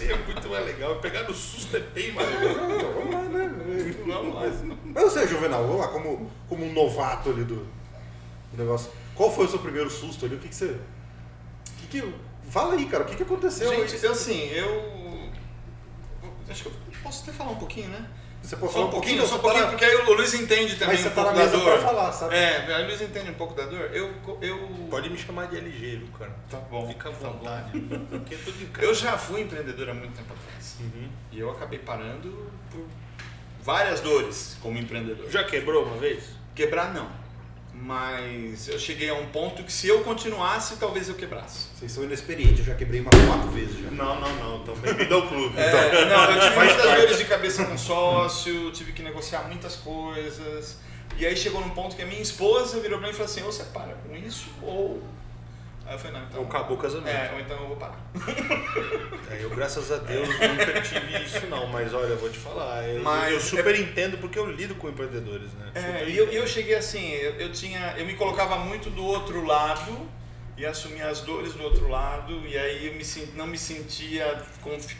é muito mais legal. Pegar no susto é bem mais legal. Vamos lá, né? Vamos lá. Mas você, Juvenal, vamos lá, como, como um novato ali do, do negócio. Qual foi o seu primeiro susto ali? O que, que você. Que que, fala aí, cara, o que, que aconteceu? Gente, aí? assim, eu. Acho que eu posso até falar um pouquinho, né? Você pode Só falar um pouquinho, só um pouquinho, porque aí o Luiz entende também Mas você um tá pouco da dor. pra falar, sabe? É, o Luiz entende um pouco da dor. Eu. eu Pode me chamar de LG, viu, cara? Tá bom. Fica à tá bom. vontade. Porque é tudo em casa. Eu já fui empreendedor há muito tempo atrás. Uhum. E eu acabei parando por várias dores como empreendedor. Já quebrou uma vez? Quebrar não. Mas eu cheguei a um ponto que se eu continuasse, talvez eu quebrasse. Vocês são inexperientes, eu já quebrei umas quatro vezes já. Não, não, não. Então, bem-vindo ao clube. É, não, eu tive muitas dores de cabeça com sócio, tive que negociar muitas coisas. E aí chegou num ponto que a minha esposa virou pra mim e falou assim, ou você para com isso, ou... Aí eu falei, não, então... Ou acabou o casamento. É, ou então eu vou parar. É, eu, graças a Deus, nunca tive isso, não. Mas olha, eu vou te falar. Eu, Mas- eu super entendo porque eu lido com empreendedores, né? É, e eu, eu cheguei assim, eu, eu tinha, eu me colocava muito do outro lado e assumia as dores do outro lado e aí eu me, não me sentia confi-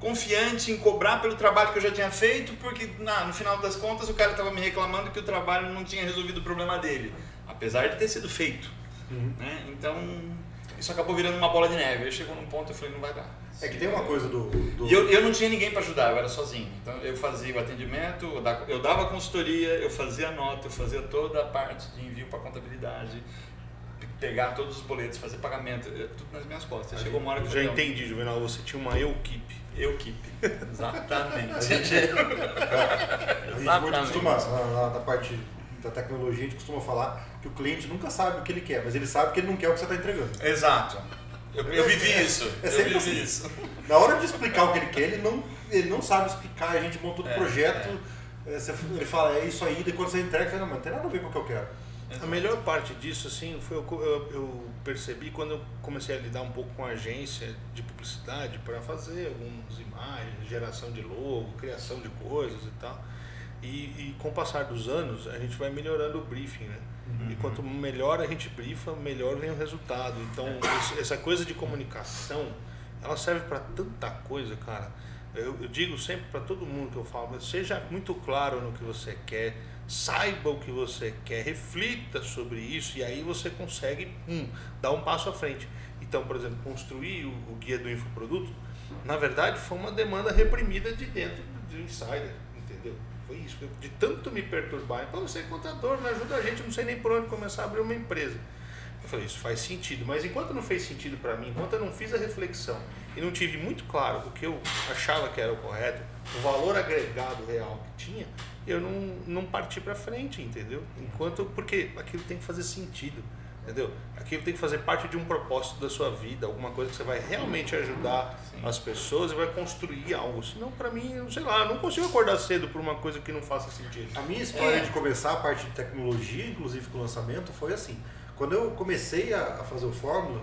confiante em cobrar pelo trabalho que eu já tinha feito porque na, no final das contas o cara estava me reclamando que o trabalho não tinha resolvido o problema dele, apesar de ter sido feito, Uhum. né? Então isso acabou virando uma bola de neve. Aí chegou num ponto eu falei não vai dar. É que tem uma coisa do. do- E eu, eu não tinha ninguém para ajudar, eu era sozinho. Então eu fazia o atendimento, eu da- eu dava consultoria, eu fazia nota, eu fazia toda a parte de envio para contabilidade, pe- pegar todos os boletos, fazer pagamento, eh, tudo nas minhas costas. Chegou uma hora que Eu já falei, entendi, Juvenal. Você tinha uma. Eu keep. Exatamente. A gente, a gente muito costuma, na, na- na parte da tecnologia, a gente costuma falar que o cliente nunca sabe o que ele quer, mas ele sabe que ele não quer o que você está entregando. Exato. Eu, eu vivi isso. É eu sempre vivi assim. isso. Na hora de explicar o que ele quer, ele não, ele não sabe explicar, a gente montou o É, projeto, é, você- ele fala, é isso aí, quando você entrega, ele fala, não, mas não tem nada a ver com o que eu quero. A melhor parte disso, assim, foi o que eu, eu percebi quando eu comecei a lidar um pouco com a agência de publicidade para fazer algumas imagens, geração de logo, criação de coisas e tal. E, e com o passar dos anos, a gente vai melhorando o briefing, né? E quanto melhor a gente briefa, melhor vem o resultado. Então, essa coisa de comunicação, ela serve para tanta coisa, cara. Eu, eu digo sempre para todo mundo que eu falo, seja muito claro no que você quer, saiba o que você quer, reflita sobre isso e aí você consegue hum, dar um passo à frente. Então, por exemplo, construir o, o guia do infoproduto, na verdade, foi uma demanda reprimida de dentro do insider, entendeu? Foi isso, de tanto me perturbar. Então, você é contador, me ajuda a gente, não sei nem por onde começar a abrir uma empresa. Eu falei, isso faz sentido, mas enquanto não fez sentido para mim, enquanto eu não fiz a reflexão e não tive muito claro o que eu achava que era o correto, o valor agregado real que tinha, eu não, não parti para frente, entendeu? Enquanto, porque aquilo tem que fazer sentido, entendeu? Aquilo tem que fazer parte de um propósito da sua vida, alguma coisa que você vai realmente ajudar Sim. as pessoas e vai construir algo. Senão, para mim, sei lá, eu não consigo acordar cedo por uma coisa que não faça sentido. A minha história É. de começar a parte de tecnologia, inclusive com o lançamento, foi assim. Quando eu comecei a, a fazer o Fórmula,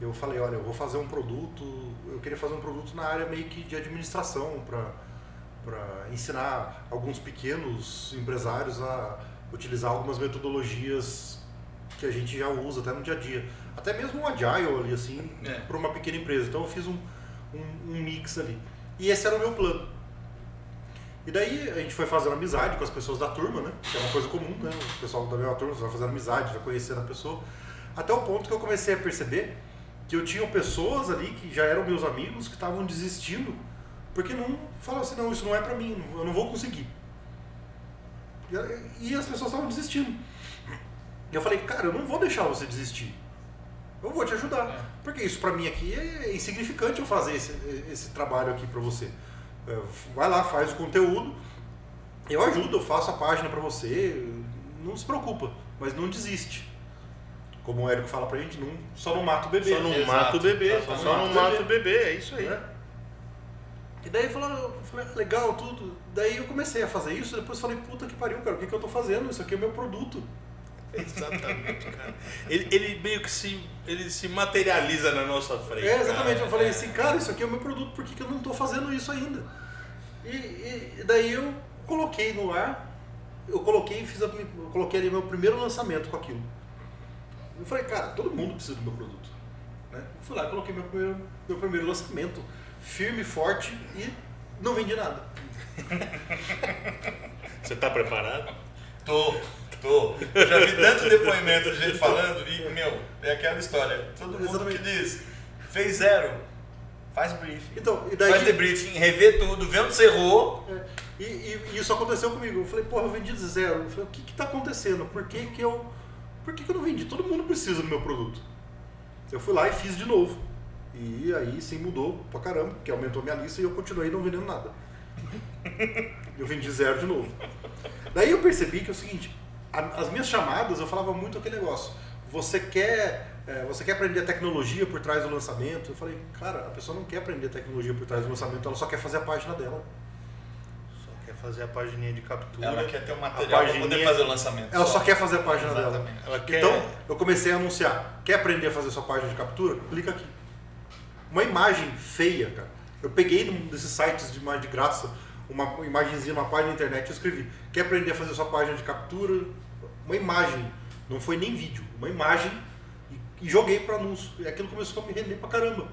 eu falei, olha, eu vou fazer um produto, eu queria fazer um produto na área meio que de administração, para ensinar alguns pequenos empresários a utilizar algumas metodologias que a gente já usa até no dia a dia. Até mesmo um agile ali, assim, É. para uma pequena empresa. Então eu fiz um, um, um mix ali. E esse era o meu plano. E daí a gente foi fazendo amizade com as pessoas da turma, né? Que é uma coisa comum, né? O pessoal da mesma turma, você vai fazendo amizade, vai conhecendo a pessoa. Até o ponto que eu comecei a perceber que eu tinha pessoas ali que já eram meus amigos que estavam desistindo porque não falavam assim, não, isso não é pra mim, eu não vou conseguir. E, e as pessoas estavam desistindo. E eu falei, cara, eu não vou deixar você desistir. Eu vou te ajudar. É. Porque isso pra mim aqui é insignificante eu fazer esse, esse trabalho aqui pra você. É, Vai lá, faz o conteúdo. Eu ajudo, eu faço a página pra você. Não se preocupa, mas não desiste. Como o Érico fala pra gente, não, só não mata o bebê. Só não Exato. mata o bebê, Só só, não mata o bebê, é isso aí. né? E daí falaram, eu falei, ah, legal, tudo. Daí eu comecei a fazer isso, depois falei, puta que pariu, cara, o que, que eu tô fazendo? Isso aqui é meu produto. Exatamente, cara. Ele, ele meio que se, ele se materializa na nossa frente. É, exatamente. cara. Eu falei assim, cara, isso aqui é o meu produto, por que, que eu não tô fazendo isso ainda? E, e- daí eu coloquei no ar, eu coloquei e fiz a, eu coloquei ali meu primeiro lançamento com aquilo. Eu falei, cara, todo mundo precisa do meu produto. Né? Eu fui lá e coloquei meu primeiro, meu primeiro lançamento. firme, forte e não vendi nada. Você está preparado? Tô, Eu já vi tanto depoimento de gente falando e, meu, é aquela história. Todo mundo Exatamente. que diz, fez zero, faz briefing. Então, e daí. Faz debriefing, revê tudo, vê onde você errou. É, E, e- e isso aconteceu comigo. Eu falei, porra, eu vendi de zero. Eu falei, o que que tá acontecendo? Por que que eu. Por que que eu não vendi? Todo mundo precisa do meu produto. Eu fui lá e fiz de novo. E aí sim mudou pra caramba, porque aumentou minha lista e eu continuei não vendendo nada. Eu vendi zero de novo. Daí eu percebi que é o seguinte, as minhas chamadas eu falava muito aquele negócio. Você quer, é, você quer aprender a tecnologia por trás do lançamento? Eu falei, cara, a pessoa não quer aprender a tecnologia por trás do lançamento, ela só quer fazer a página dela. Só quer fazer a pagininha de captura. Ela quer ter um a material para poder fazer o lançamento. Ela só quer fazer a página dela. Exatamente. Ela quer. Então, eu comecei a anunciar. Quer aprender a fazer sua página de captura? Clica aqui. Uma imagem feia, cara. Eu peguei num desses sites de imagem de graça, uma imagenzinha, uma página na internet, eu escrevi. Quer aprender a fazer sua página de captura? Uma imagem. Não foi nem vídeo. Uma imagem. E, e joguei para anúncio. E aquilo começou a me render pra caramba.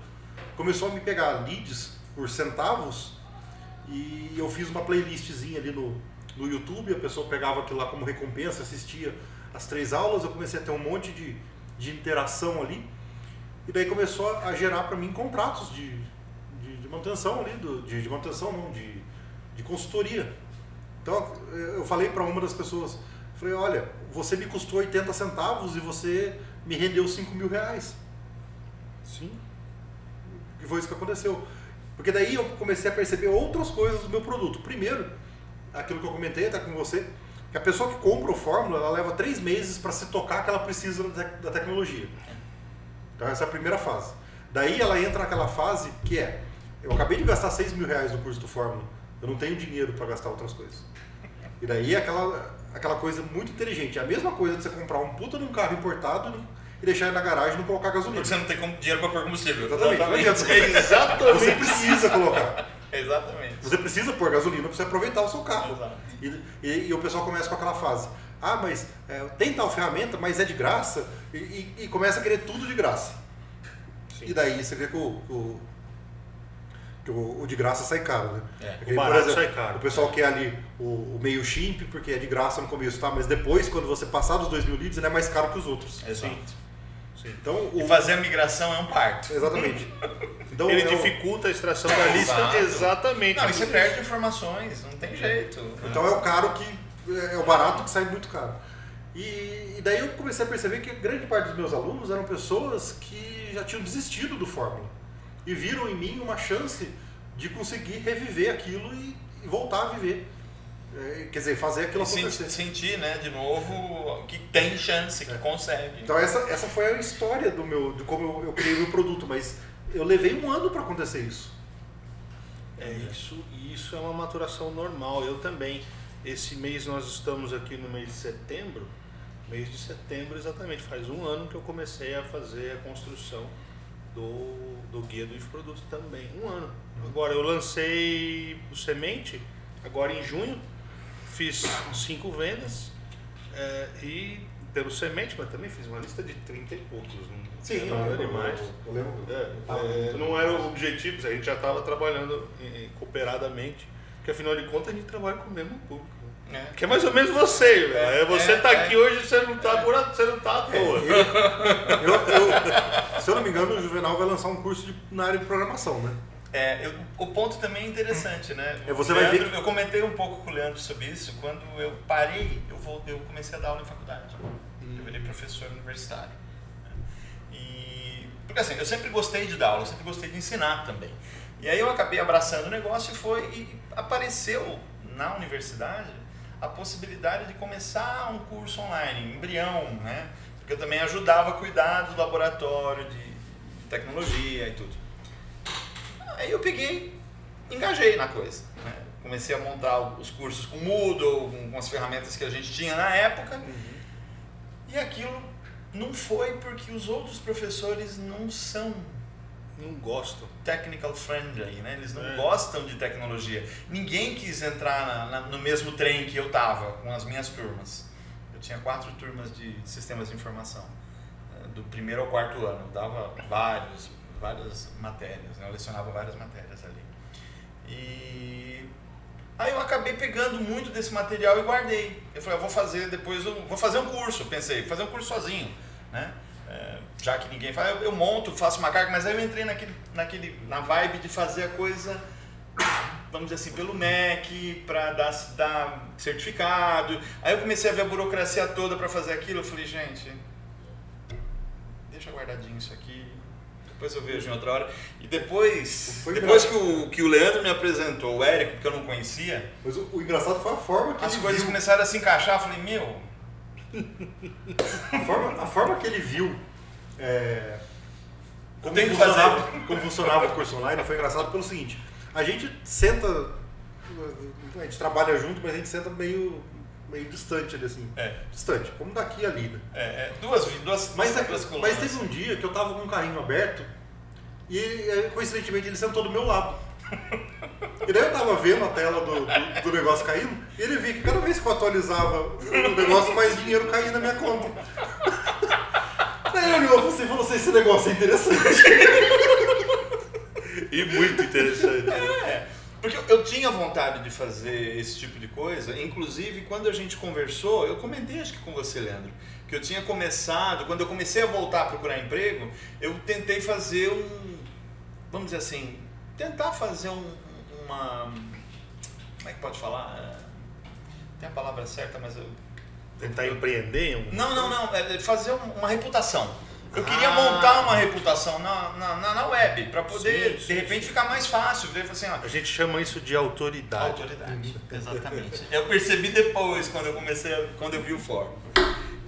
Começou a me pegar leads por centavos. E eu fiz uma playlistzinha ali no, no YouTube. A pessoa pegava aquilo lá como recompensa, assistia as três aulas. Eu comecei a ter um monte de, de interação ali. E daí começou a gerar para mim contratos de, de, de manutenção ali, do, de, de manutenção não, de, de consultoria. Então eu falei para uma das pessoas, falei, olha, você me custou 80 centavos e você me rendeu 5 mil reais. Sim. E foi isso que aconteceu. Porque daí eu comecei a perceber outras coisas do meu produto. Primeiro, aquilo que eu comentei até com você, que a pessoa que compra o Fórmula, ela leva três meses para se tocar que ela precisa da tec- da tecnologia. Então essa é a primeira fase. Daí ela entra naquela fase que é, eu acabei de gastar 6 mil reais no curso do Fórmula, eu não tenho dinheiro para gastar outras coisas. E daí é aquela, aquela coisa muito inteligente. É a mesma coisa de você comprar um puta num carro importado e deixar ele na garagem e não colocar gasolina. Porque você não tem dinheiro para pôr combustível. Exatamente. Adianta. Exatamente. Você precisa colocar. Exatamente. Você precisa pôr gasolina para você aproveitar o seu carro. E, e- e o pessoal começa com aquela fase. Ah, mas é, tem tal ferramenta, mas é de graça. E, e- começa a querer tudo de graça. Sim. E daí você vê que o, o- o- o de graça sai caro, né? É, Aquele, barato sai caro. O pessoal quer ali o, o meio chimp, porque é de graça no começo, tá? Mas depois, quando você passar dos 2 mil leads, ele é mais caro que os outros. Exato. Sim. Então, o, E fazer a migração é um parto. Exatamente. Então, Ele é o- dificulta a extração da lista Exato. exatamente. Não, e você perde informações, não tem jeito. Então é o caro que é o barato que sai muito caro. E, e daí eu comecei a perceber que grande parte dos meus alunos eram pessoas que já tinham desistido do Fórmula e viram em mim uma chance de conseguir reviver aquilo e, e voltar a viver. É, quer dizer, fazer aquilo E acontecer. sentir, né, de novo, que tem chance, que consegue. Então essa, essa foi a história do meu, de como eu, eu criei o meu produto, mas eu levei um ano para acontecer isso. É isso, e isso é uma maturação normal. Eu também. Esse mês nós estamos aqui no mês de setembro. Mês de setembro, exatamente. Faz um ano que eu comecei a fazer a construção do, do guia do infoproduto também. Um ano. Agora eu lancei o semente, agora em junho. Fiz cinco vendas. é, e pelo semente, mas também fiz uma lista de 30 e poucos. Não, não era demais. Eu lembro. É, é, não era o objetivo, a gente já estava trabalhando em- cooperadamente, porque afinal de contas a gente trabalha com o mesmo público. É. Que é mais ou menos você, velho. É, Você é, está é. aqui hoje, você não está por você não tá à toa. Eu, eu- se eu não me engano, o Juvenal vai lançar um curso de- na área de programação, né? É, eu- o ponto também é interessante, né? É, você O vai ver- Leandro- Eu comentei um pouco com o Leandro sobre isso. Quando eu parei, eu, vou, eu comecei a dar aula em faculdade. Eu virei professor universitário. né? E, porque assim, eu sempre gostei de dar aula, eu sempre gostei de ensinar também. E aí eu acabei abraçando o negócio e foi e apareceu na universidade a possibilidade de começar um curso online, embrião, né? Porque eu também ajudava a cuidar do laboratório de tecnologia e tudo. Aí eu peguei, engajei na coisa. né? Comecei a montar os cursos com Moodle, com as ferramentas que a gente tinha na época. E aquilo não foi porque os outros professores não são Não gosto. technical friendly, né? Eles não É. gostam de tecnologia. Ninguém quis entrar na- na- no mesmo trem que eu tava com as minhas turmas. Eu tinha quatro turmas de sistemas de informação, eh, do primeiro ao quarto ano. Eu dava vários várias matérias, né? eu lecionava várias matérias ali. E aí eu acabei pegando muito desse material e guardei. Eu falei, eu vou fazer depois, um, vou fazer um curso, pensei, fazer um curso sozinho, né? É, já que ninguém faz, eu, eu, monto, faço uma carga, mas aí eu entrei naquele, naquele, na vibe de fazer a coisa, vamos dizer assim, pelo MEC, para dar, dar certificado. Aí eu comecei a ver a burocracia toda para fazer aquilo, eu falei, gente, deixa guardadinho isso aqui, depois eu vejo em outra hora. E depois, foi depois que o, que o Leandro me apresentou, o Érico, que eu não conhecia. Mas o, o engraçado foi a forma que As coisas viu. começaram a se encaixar, eu falei, meu. A, forma, a forma que ele viu. É, como, funcionava, como funcionava o curso online foi engraçado pelo seguinte: a gente senta, a gente trabalha junto, mas a gente senta meio meio distante ali, assim. É. Distante, como daqui ali, né? É, é. Duas, duas, mas, duas. Mas teve um dia que eu tava com um carrinho aberto e, é, coincidentemente, ele sentou do meu lado. E daí eu tava vendo a tela do, do, do, negócio caindo e ele via que cada vez que eu atualizava o negócio, mais dinheiro caía na minha conta. Daí ele olhou e falou assim, esse negócio é interessante. E muito interessante. É. Porque eu tinha vontade de fazer esse tipo de coisa, inclusive quando a gente conversou, eu comentei acho que com você, Leandro, que eu tinha começado, quando eu comecei a voltar a procurar emprego, eu tentei fazer um, vamos dizer assim, tentar fazer um, uma, como é que pode falar? Tem a palavra certa, mas eu... Tentar empreender? Um... Não, não, não, é fazer uma reputação. Eu queria ah. montar uma reputação na, na, na web, para poder, sim, sim, de repente, sim. ficar mais fácil. Assim, ó, a gente chama isso de autoridade. Autoridade, exatamente. eu percebi depois, quando eu comecei, a, quando eu vi o fórum.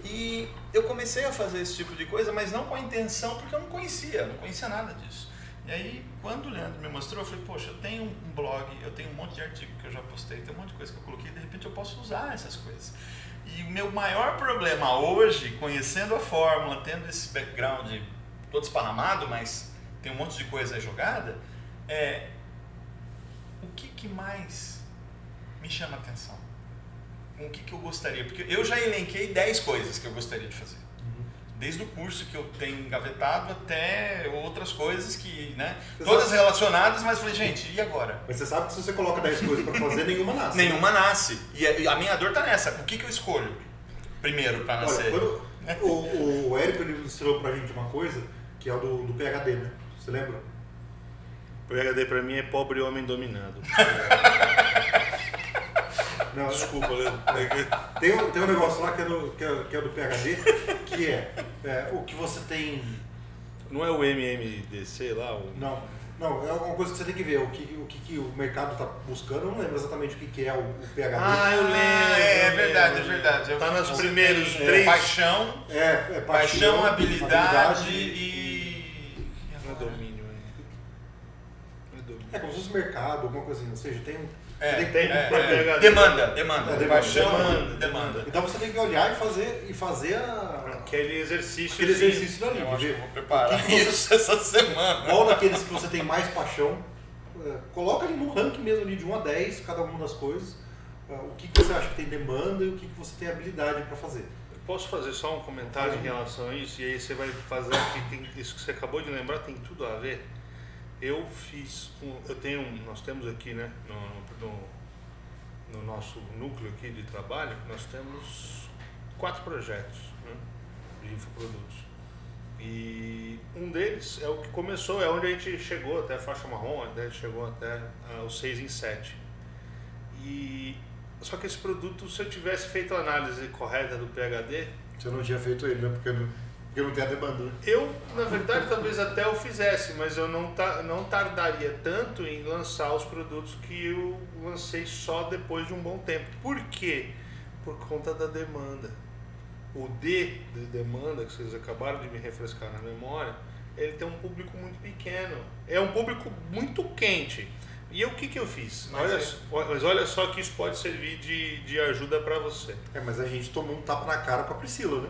E eu comecei a fazer esse tipo de coisa, mas não com a intenção, porque eu não conhecia, não conhecia nada disso. E aí, quando o Leandro me mostrou, eu falei, poxa, eu tenho um blog, eu tenho um monte de artigo que eu já postei, tem um monte de coisa que eu coloquei, de repente eu posso usar essas coisas. E o meu maior problema hoje, conhecendo a fórmula, tendo esse background todo esparramado, mas tem um monte de coisa jogada, é o que, que mais me chama a atenção? O que, que eu gostaria? Porque eu já elenquei 10 coisas que eu gostaria de fazer desde o curso que eu tenho engavetado até outras coisas que, né? Você todas sabe... relacionadas, mas falei, gente, e agora? Mas você sabe que se você coloca 10 coisas para fazer, nenhuma nasce. nenhuma nasce. E a minha dor tá nessa. O que, que eu escolho primeiro para nascer? Olha, quando o, o Érico ele ensinou pra gente uma coisa, que é o do, do PHD, né? Você lembra? O PHD para mim é pobre homem dominado. Não, Desculpa, Leandro. Tem, tem um negócio lá que é do, que é, que é do PHD, que é, é, o que você tem. Não é o MMDC lá? O... Não. Não, é uma coisa que você tem que ver, o que o, que, que o mercado está buscando, eu não lembro exatamente o que, que é o, o PHD. Ah, eu lembro. É, é verdade, é verdade. Está nos primeiros é, três. Paixão, é, é paixão, paixão habilidade, habilidade e. Não é domínio, é. É como se fosse mercado, alguma coisa assim. Ou seja, tem um é, tem, é, é, demanda, demanda, é, paixão, demanda, demanda. Então você tem que olhar e fazer, e fazer a... aquele exercício. Aquele exercício dali. Eu acho que eu vou preparar você, isso essa semana. Qual daqueles que você tem mais paixão, é, coloca ali no ranking mesmo ali de 1 a 10, cada uma das coisas. É, o que, que você acha que tem demanda e o que, que você tem habilidade para fazer. Posso fazer só um comentário em relação a isso? E aí você vai fazer que tem, isso que você acabou de lembrar tem tudo a ver eu fiz, eu tenho, nós temos aqui, né, no, no, no, nosso núcleo aqui de trabalho, nós temos quatro projetos né, de infoprodutos. E um deles é o que começou, é onde a gente chegou até a faixa marrom, até chegou até uh, 6 em 7. E só que esse produto, se eu tivesse feito a análise correta do PHD, você não tinha feito ele, né? Porque porque não tem a demanda. Eu, na verdade, talvez até eu fizesse, mas eu não, ta, não tardaria tanto em lançar os produtos que eu lancei só depois de um bom tempo. Por quê? Por conta da demanda. O D de demanda, que vocês acabaram de me refrescar na memória, ele tem um público muito pequeno. É um público muito quente. E o que, que eu fiz? Mas olha, é... mas olha só que isso pode servir de, de ajuda para você. É, mas a gente tomou um tapa na cara com a Priscila, né?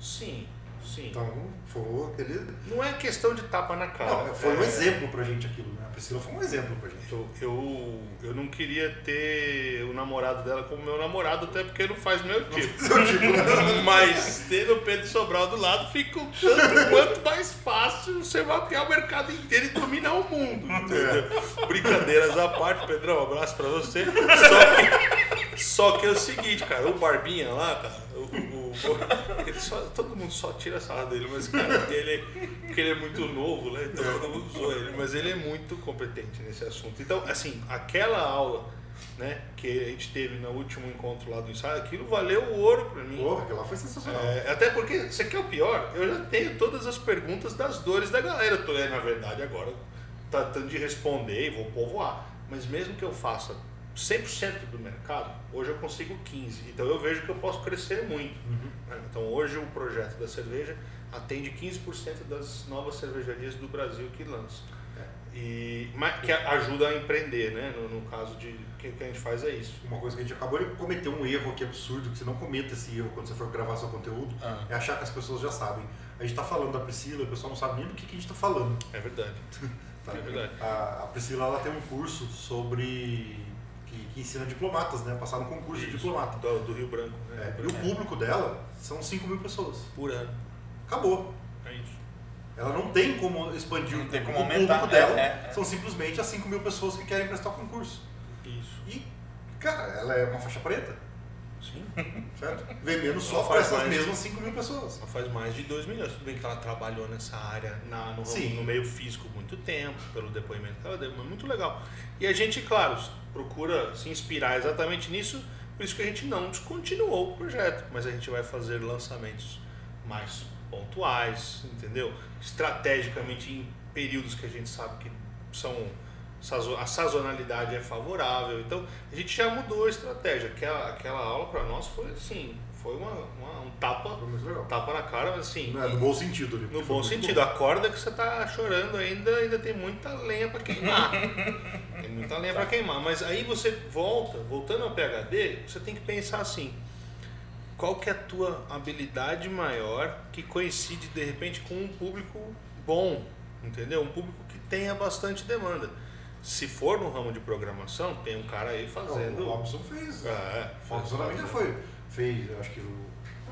Sim, Sim. Então, foi aquele. Não é questão de tapa na cara. Não, foi um É, exemplo pra gente aquilo, né? A Priscila foi um exemplo pra gente. Eu, eu, eu não queria ter o namorado dela como meu namorado, até porque não faz meu tipo. Mas tendo o Pedro Sobral do lado, fica o tanto quanto mais fácil você mapear o mercado inteiro e dominar o mundo. Entendeu? Brincadeiras à parte, Pedrão, um abraço pra você. Só que, só que é o seguinte, cara, o Barbinha lá, cara, o, só- todo mundo só tira sarro dele, mas, cara, ele, porque ele é muito novo, né? Então todo mundo zoa ele, mas ele é muito competente nesse assunto. Então, assim, aquela aula né, que a gente teve no último encontro lá do ensaio, aquilo valeu o ouro pra mim. Porra, aquilo lá foi sensacional. É, até porque, você quer o pior? Eu já tenho todas as perguntas das dores da galera. Eu tô, é, na verdade, agora tratando de responder e vou povoar. Mas mesmo que eu faça 100% do mercado, hoje eu consigo 15%. Então eu vejo que eu posso crescer muito. né? Então hoje o projeto da cerveja atende 15% das novas cervejarias do Brasil que lançam. E, mas que ajuda a empreender, né? No, no caso de que, que a gente faz é isso. Uma coisa que a gente acabou de cometer um erro aqui absurdo, que você não cometa esse erro quando você for gravar seu conteúdo, Ah. é achar que as pessoas já sabem. A gente tá falando da Priscila, o pessoal não sabe nem do que, que a gente tá falando. É verdade. tá? É verdade. A, a Priscila ela tem um curso sobre. Que, ensina diplomatas, né? Passar no concurso de Isso, diplomata. Do, do Rio Branco. Né? É, e o público dela são 5 mil pessoas. Por ano. Acabou. É isso. Ela não tem como expandir Não o tem público. como O aumentar, público dela é, é. são simplesmente as 5 mil pessoas que querem prestar o concurso. Isso. E, cara, ela é uma faixa preta, Sim. certo? Vendendo só para essas mais. mesmas 5 mil pessoas. Ela faz mais de 2 milhões. Tudo bem que ela trabalhou nessa área, na, no, no meio físico muito tempo, pelo depoimento que ela deu, mas muito legal. E a gente, claro, procura se inspirar exatamente nisso, por isso que a gente não descontinuou o projeto, mas a gente vai fazer lançamentos mais pontuais, entendeu? Estrategicamente em períodos que a gente sabe que são a sazonalidade é favorável. Então a gente já mudou a estratégia. Aquela, aquela aula para nós foi assim, foi uma, uma- um tapa, tapa na cara, mas assim, é, no bom sentido ali. no bom sentido. Acorda que você tá chorando ainda, ainda tem muita lenha para queimar. tem muita lenha para queimar. Mas aí você volta, voltando ao PHD, você tem que pensar assim. Qual que é a tua habilidade maior que coincide de repente com um público bom, entendeu? Um público que tenha bastante demanda. Se for no ramo de programação, tem um cara aí Não, fazendo. O Robson fez. É, O Robson também já foi. Fez, acho que o,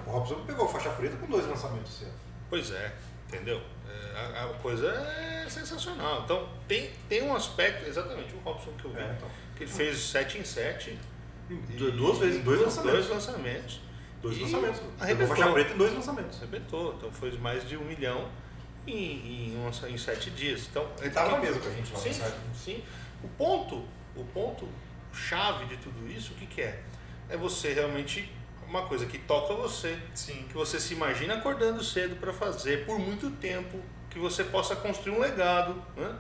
o Robson pegou faixa preta com dois lançamentos esse ano. Pois é, entendeu? É, a, a coisa é sensacional. Então, tem, tem um aspecto, exatamente o Robson que eu vi, É, então. que ele fez 7 em 7. Du- Duas vezes, dois lançamentos. Dois lançamentos. Dois E lançamentos. Arrebentou. faixa preta em dois lançamentos. Arrebentou. Então, foi mais de um milhão em, em, um em sete dias. Então, Ele tava na mesa com a gente lá, Sim, sabe? sim. O ponto, o ponto chave de tudo isso, o que, que é? É você realmente, uma coisa que toca você, Sim. que você se imagina acordando cedo para fazer por muito tempo, que você possa construir um legado, né?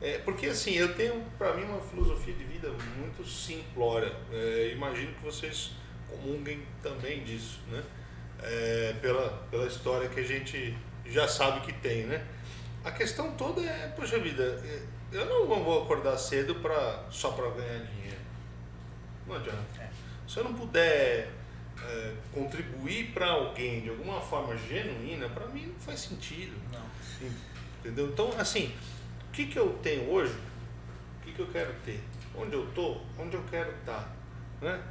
É, porque assim, eu tenho para mim uma filosofia de vida muito simplória. É, imagino que vocês comunguem também disso, né? É, pela, pela história que a gente já sabe que tem, né? A questão toda é, poxa vida, é, eu não vou acordar cedo pra, só para ganhar dinheiro. Não adianta. É. Se eu não puder é, contribuir para alguém de alguma forma genuína, para mim não faz sentido. Não. Entendeu? Então, assim, o que, que eu tenho hoje? O que, que eu quero ter? Onde eu tô? Onde eu quero estar? Né?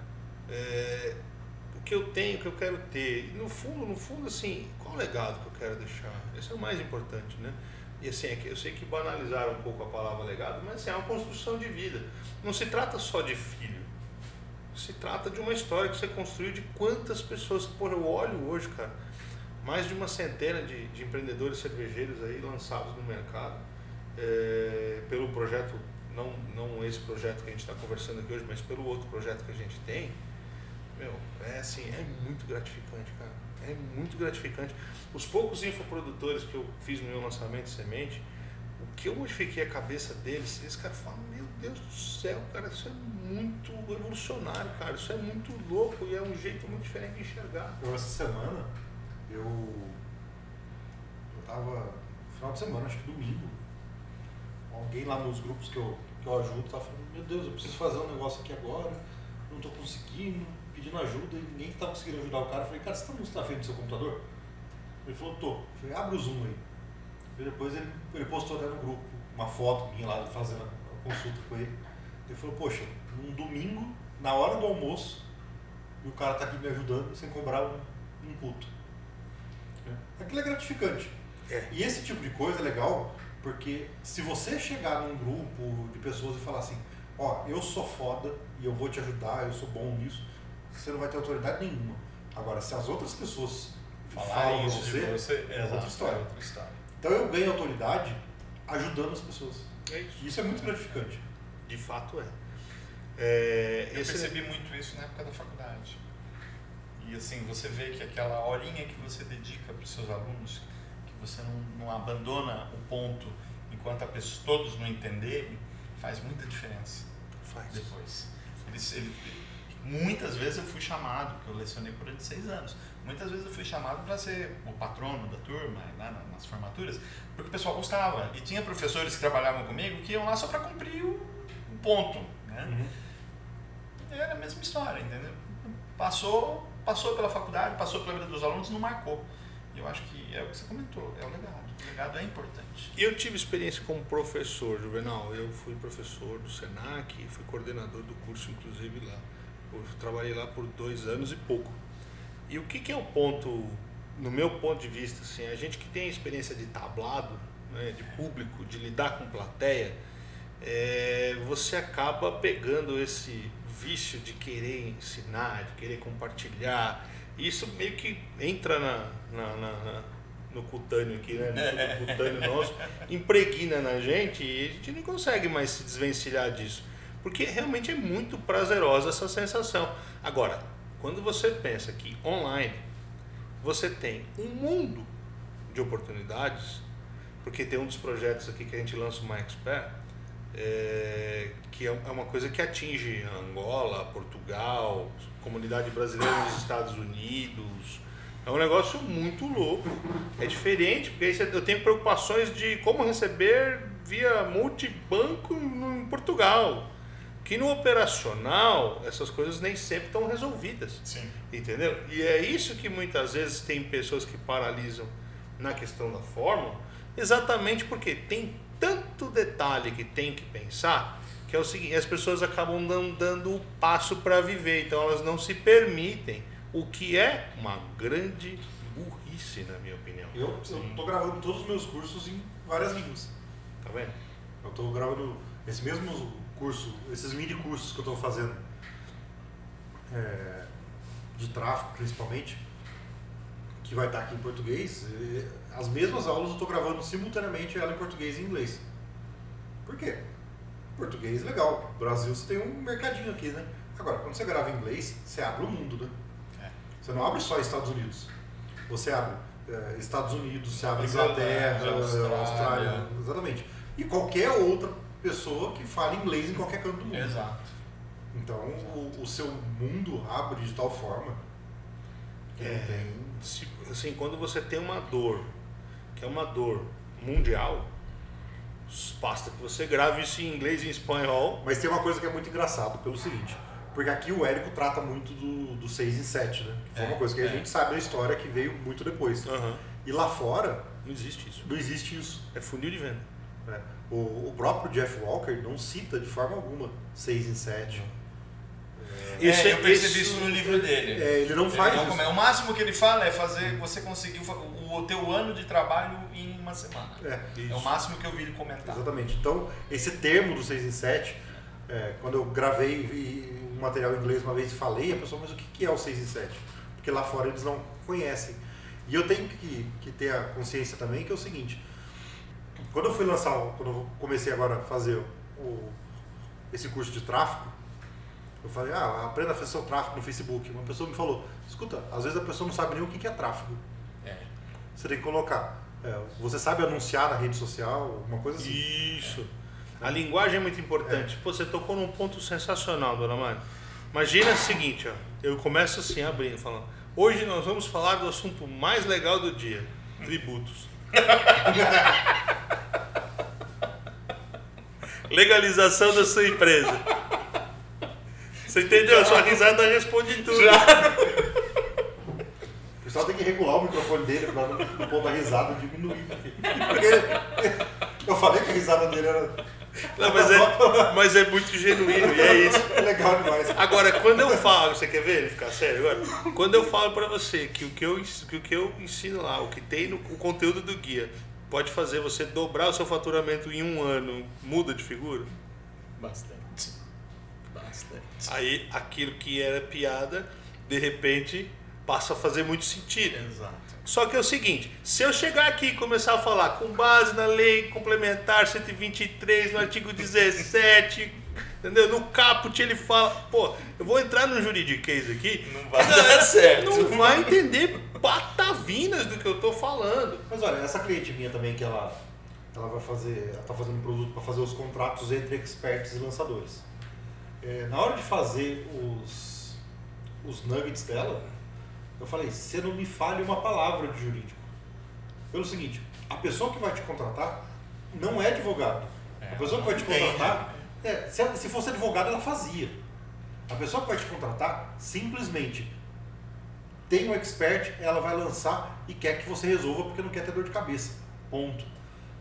É, o que eu tenho, o que eu quero ter? E no fundo, no fundo, assim, qual o legado que eu quero deixar? Esse é o mais importante, né? E assim, é eu sei que banalizaram um pouco a palavra legado, mas assim, é uma construção de vida. Não se trata só de filho. Se trata de uma história que você construiu de quantas pessoas. Pô, eu olho hoje, cara, mais de uma centena de, de empreendedores cervejeiros aí lançados no mercado é, pelo projeto, não, não esse projeto que a gente está conversando aqui hoje, mas pelo outro projeto que a gente tem. Meu, é assim, é muito gratificante, cara. É muito gratificante. Os poucos infoprodutores que eu fiz no meu lançamento semente, o que eu modifiquei a cabeça deles, esses caras falam, meu Deus do céu, cara, isso é muito revolucionário, cara, isso é muito louco e é um jeito muito diferente de enxergar. Eu, essa semana, eu. Eu tava. Final de semana, acho que domingo. Alguém lá nos grupos que eu, que eu ajudo tava falando: Meu Deus, eu preciso fazer um negócio aqui agora, não tô conseguindo, pedindo ajuda e ninguém tá conseguindo ajudar o cara. Eu falei: Cara, você tá muito na frente do seu computador? Ele falou, tô. Eu falei, abre o Zoom aí. E depois ele, ele postou até no grupo uma foto minha lá fazendo a consulta com ele. Ele falou, poxa, num domingo, na hora do almoço, e o cara tá aqui me ajudando sem cobrar um, um puto. Aquilo é gratificante. É. E esse tipo de coisa é legal, porque se você chegar num grupo de pessoas e falar assim, ó, eu sou foda e eu vou te ajudar, eu sou bom nisso, você não vai ter autoridade nenhuma. Agora, se as outras pessoas falam Falar isso você, de você é outra história. é outra história. então eu ganho autoridade ajudando as pessoas. É isso. Isso é muito gratificante. De fato é. É, Eu percebi muito isso na época da faculdade. E assim, você vê que aquela horinha que você dedica para os seus alunos, que você não, não abandona o ponto enquanto a pessoa, todos não entenderem, faz muita diferença Faz. depois. Eles, ele- muitas vezes eu fui chamado, porque eu lecionei por aí de seis anos, muitas vezes eu fui chamado para ser o patrono da turma, na- nas formaturas, porque o pessoal gostava. E tinha professores que trabalhavam comigo que iam lá só para cumprir o, o ponto. Né? E era a mesma história, entendeu? Passou, passou pela faculdade, passou pela vida dos alunos, não marcou. E eu acho que é o que você comentou, é o legado. O legado é importante. Eu tive experiência como professor, Juvenal. Eu fui professor do SENAC, fui coordenador do curso, inclusive, lá. Eu trabalhei lá por dois anos e pouco. E o que, que é o ponto, no meu ponto de vista, assim, a gente que tem a experiência de tablado, né, de público, de lidar com plateia, é, você acaba pegando esse vício de querer ensinar, de querer compartilhar. Isso meio que entra na, na- na- na- no cutâneo aqui, né? No cutâneo nosso, impregna na gente e a gente não consegue mais se desvencilhar disso. Porque realmente é muito prazerosa essa sensação. Agora, quando você pensa que online você tem um mundo de oportunidades, porque tem um dos projetos aqui que a gente lança o My Expert, é, que é é uma coisa que atinge Angola, Portugal, comunidade brasileira nos Estados Unidos. É um negócio muito louco. É diferente, porque aí eu tenho preocupações de como receber via multibanco em Portugal. Que no operacional, essas coisas nem sempre estão resolvidas. Sim. Entendeu? E é isso que muitas vezes tem pessoas que paralisam na questão da fórmula, exatamente porque tem tanto detalhe que tem que pensar, que é o seguinte, as pessoas acabam não dando o passo para viver, então elas não se permitem, o que é uma grande burrice, na minha opinião. Eu estou gravando todos os meus cursos em várias línguas. Tá vendo? Eu estou gravando esse mesmo curso, esses mini cursos que eu estou fazendo, é, de tráfego principalmente, que vai estar aqui em português. As mesmas aulas eu estou gravando simultaneamente ela em português e inglês. Por quê? Português é legal. No Brasil você tem um mercadinho aqui, né? Agora, quando você grava em inglês, você abre o mundo, né? É. Você não abre só Estados Unidos. Você abre eh, Estados Unidos, você abre Inglaterra, Austrália. Austrália, exatamente. E qualquer outra pessoa que fale inglês em qualquer canto do mundo. Exato. Então o, o seu mundo abre de tal forma que não É, tem. se- assim, quando você tem uma dor, que é uma dor mundial, basta que você grave isso em inglês e em espanhol. Mas tem uma coisa que é muito engraçado pelo seguinte, porque aqui o Érico trata muito do, do 6 em 7, né? Que foi É, uma coisa que a é. gente sabe da história que veio muito depois. Aham. E lá fora Não existe isso. não existe isso. É funil de venda. né? O, o próprio Jeff Walker não cita de forma alguma 6 em 7. Isso é, é- eu percebi isso- isso no livro dele. É, ele não faz Ele não isso. come- O máximo que ele fala é fazer você conseguir o, o teu ano de trabalho em uma semana. É, É o máximo que eu vi ele comentar. Exatamente. Então, esse termo do 6 em 7, é, quando eu gravei um material em inglês uma vez e falei, a pessoa, mas o que que é o 6 em 7? Porque lá fora eles não conhecem. E eu tenho que, que ter a consciência também que é o seguinte, quando eu fui lançar, quando eu comecei agora a fazer o, esse curso de tráfego, eu falei, ah, aprenda a fazer seu tráfego no Facebook. Uma pessoa me falou, escuta, às vezes a pessoa não sabe nem o que é tráfego. É. Você tem que colocar, é, você sabe anunciar na rede social, alguma coisa assim. Isso. A linguagem é muito importante. Pô, você tocou num ponto sensacional, dona Mari. Imagina o seguinte, ó. Eu começo assim, abrindo, falando. Hoje nós vamos falar do assunto mais legal do dia: tributos. Legalização da sua empresa. Você entendeu? A sua risada responde tudo. pessoal tem que regular o microfone dele pra não- no ponto da risada diminuir. Porque eu falei que a risada dele era Não, mas, é, mas é muito genuíno e é isso. legal demais. Agora, quando eu falo, você quer ver ele ficar sério agora? Quando eu falo pra você que o que eu, que o que eu ensino lá, o que tem no o conteúdo do guia, pode fazer você dobrar o seu faturamento em um ano, muda de figura? Bastante. Bastante. Aí aquilo que era piada, de repente, passa a fazer muito sentido. Exato. Só que é o seguinte, se eu chegar aqui e começar a falar com base na lei complementar 123, no artigo 17, entendeu? No caput ele fala, pô, eu vou entrar no juridiquês aqui, Não vai dar certo. não vai entender patavinas do que eu tô falando. Mas olha, essa cliente minha também que ela, ela vai fazer, ela tá fazendo um produto para fazer os contratos entre experts e lançadores. É, na hora de fazer os, os nuggets dela, eu falei, você não me fale uma palavra de jurídico. Pelo seguinte, a pessoa que vai te contratar não é advogado. a pessoa que vai te tem, contratar, é, se, se fosse advogado, ela fazia. A pessoa que vai te contratar simplesmente tem um expert, ela vai lançar e quer que você resolva porque não quer ter dor de cabeça. Ponto.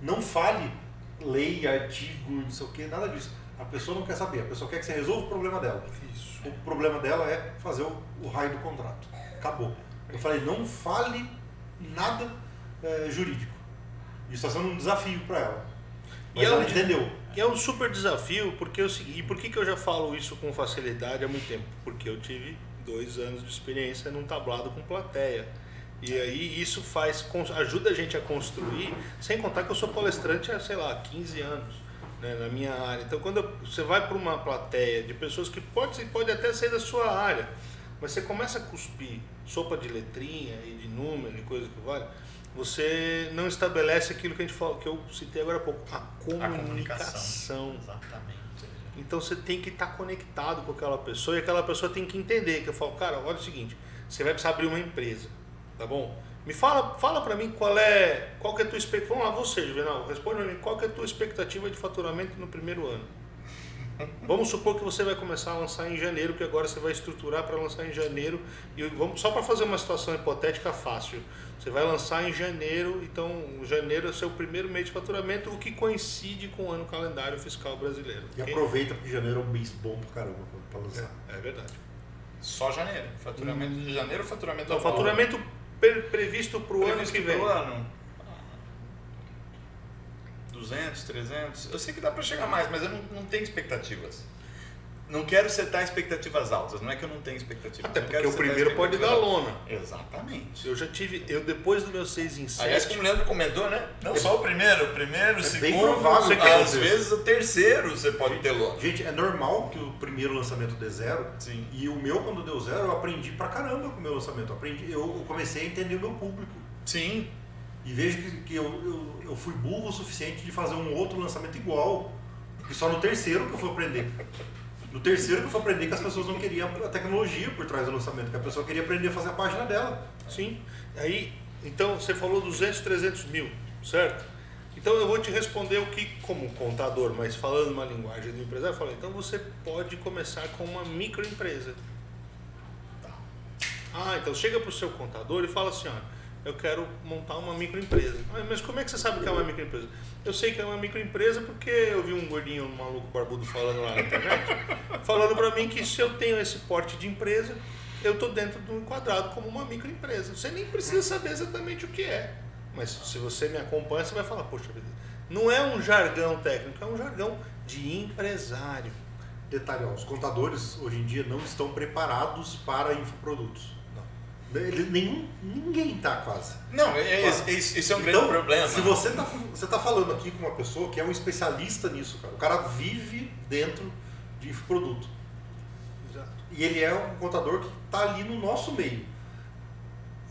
Não fale lei, artigo, não sei o que, nada disso. A pessoa não quer saber, a pessoa quer que você resolva o problema dela. Isso. O problema dela é fazer o, o raio do contrato. Acabou. Eu falei, não fale nada eh, jurídico. Isso está sendo um desafio para ela. Mas E ela ela- entendeu. É um super desafio, porque eu segui. E por que, que eu já falo isso com facilidade há muito tempo? Porque eu tive dois anos de experiência num tablado com plateia. E aí isso faz, ajuda a gente a construir, sem contar que eu sou palestrante há, sei lá, 15 anos né, na minha área. Então quando eu- você vai para uma plateia de pessoas que pode, pode até ser da sua área, mas você começa a cuspir sopa de letrinha e de número e coisa que vale, você não estabelece aquilo que a gente falou, que eu citei agora há pouco, a A comunicação. comunicação. Exatamente. Então você tem que estar conectado com aquela pessoa e aquela pessoa tem que entender que eu falo, cara, olha o seguinte, você vai precisar abrir uma empresa, tá bom? Me fala, fala para mim qual é, qual que é a tua expectativa. Vamos lá, você, Juvenal, responde pra mim qual que é a tua expectativa de faturamento no primeiro ano. Vamos supor que você vai começar a lançar em janeiro, que agora você vai estruturar para lançar em janeiro. E vamos só para fazer uma situação hipotética fácil. Você vai lançar em janeiro, então janeiro é o seu primeiro mês de faturamento, o que coincide com o ano calendário fiscal brasileiro. E ok? aproveita porque janeiro é um mês bom pra caramba para lançar. É verdade. Só janeiro. Faturamento de janeiro, faturamento Então, faturamento pre- previsto para o ano que vem. pro ano. 200, 300. Eu sei que dá para chegar mais, mas eu não, não tenho expectativas. Não quero setar expectativas altas. Não é que eu não tenho expectativas. Até porque o primeiro pode dar lona. Exatamente. Eu já tive, eu depois dos meus seis em Aliás, sete, como o Leandro comentou, né? Não só o primeiro, o primeiro, o É segundo, provável às aconteça. vezes o terceiro você pode ter lona. Gente, é normal que o primeiro lançamento dê zero. Sim. E o meu, quando deu zero, eu aprendi pra caramba com o meu lançamento. Eu, aprendi, eu comecei a entender o meu público. Sim. E vejo que, que eu, eu, eu fui burro o suficiente de fazer um outro lançamento igual. E só no terceiro que eu fui aprender. No terceiro que eu fui aprender que as pessoas não queriam a tecnologia por trás do lançamento, que a pessoa queria aprender a fazer a página dela. sim. Aí, então você falou 200, 300 mil, certo? Então eu vou te responder o que, como contador, mas falando uma linguagem do empresário, eu falei, então você pode começar com uma microempresa. Tá. Ah, então chega para o seu contador e fala assim, ó, eu quero montar uma microempresa. Mas como é que você sabe que é uma microempresa? Eu sei que é uma microempresa porque eu vi um gordinho, um maluco barbudo falando lá na internet, falando para mim que se eu tenho esse porte de empresa, eu tô dentro de um quadrado como uma microempresa. Você nem precisa saber exatamente o que é. Mas se você me acompanha, você vai falar, poxa vida, não é um jargão técnico, é um jargão de empresário. Detalhe, ó, os contadores hoje em dia não estão preparados para infoprodutos. Ele, nenhum, ninguém tá quase. Não, é, é- esse, esse é um grande Então, problema. Se você tá, você tá falando aqui com uma pessoa que é um especialista nisso, cara. O cara vive dentro de infoproduto. Exato. E ele é um contador que está ali no nosso meio.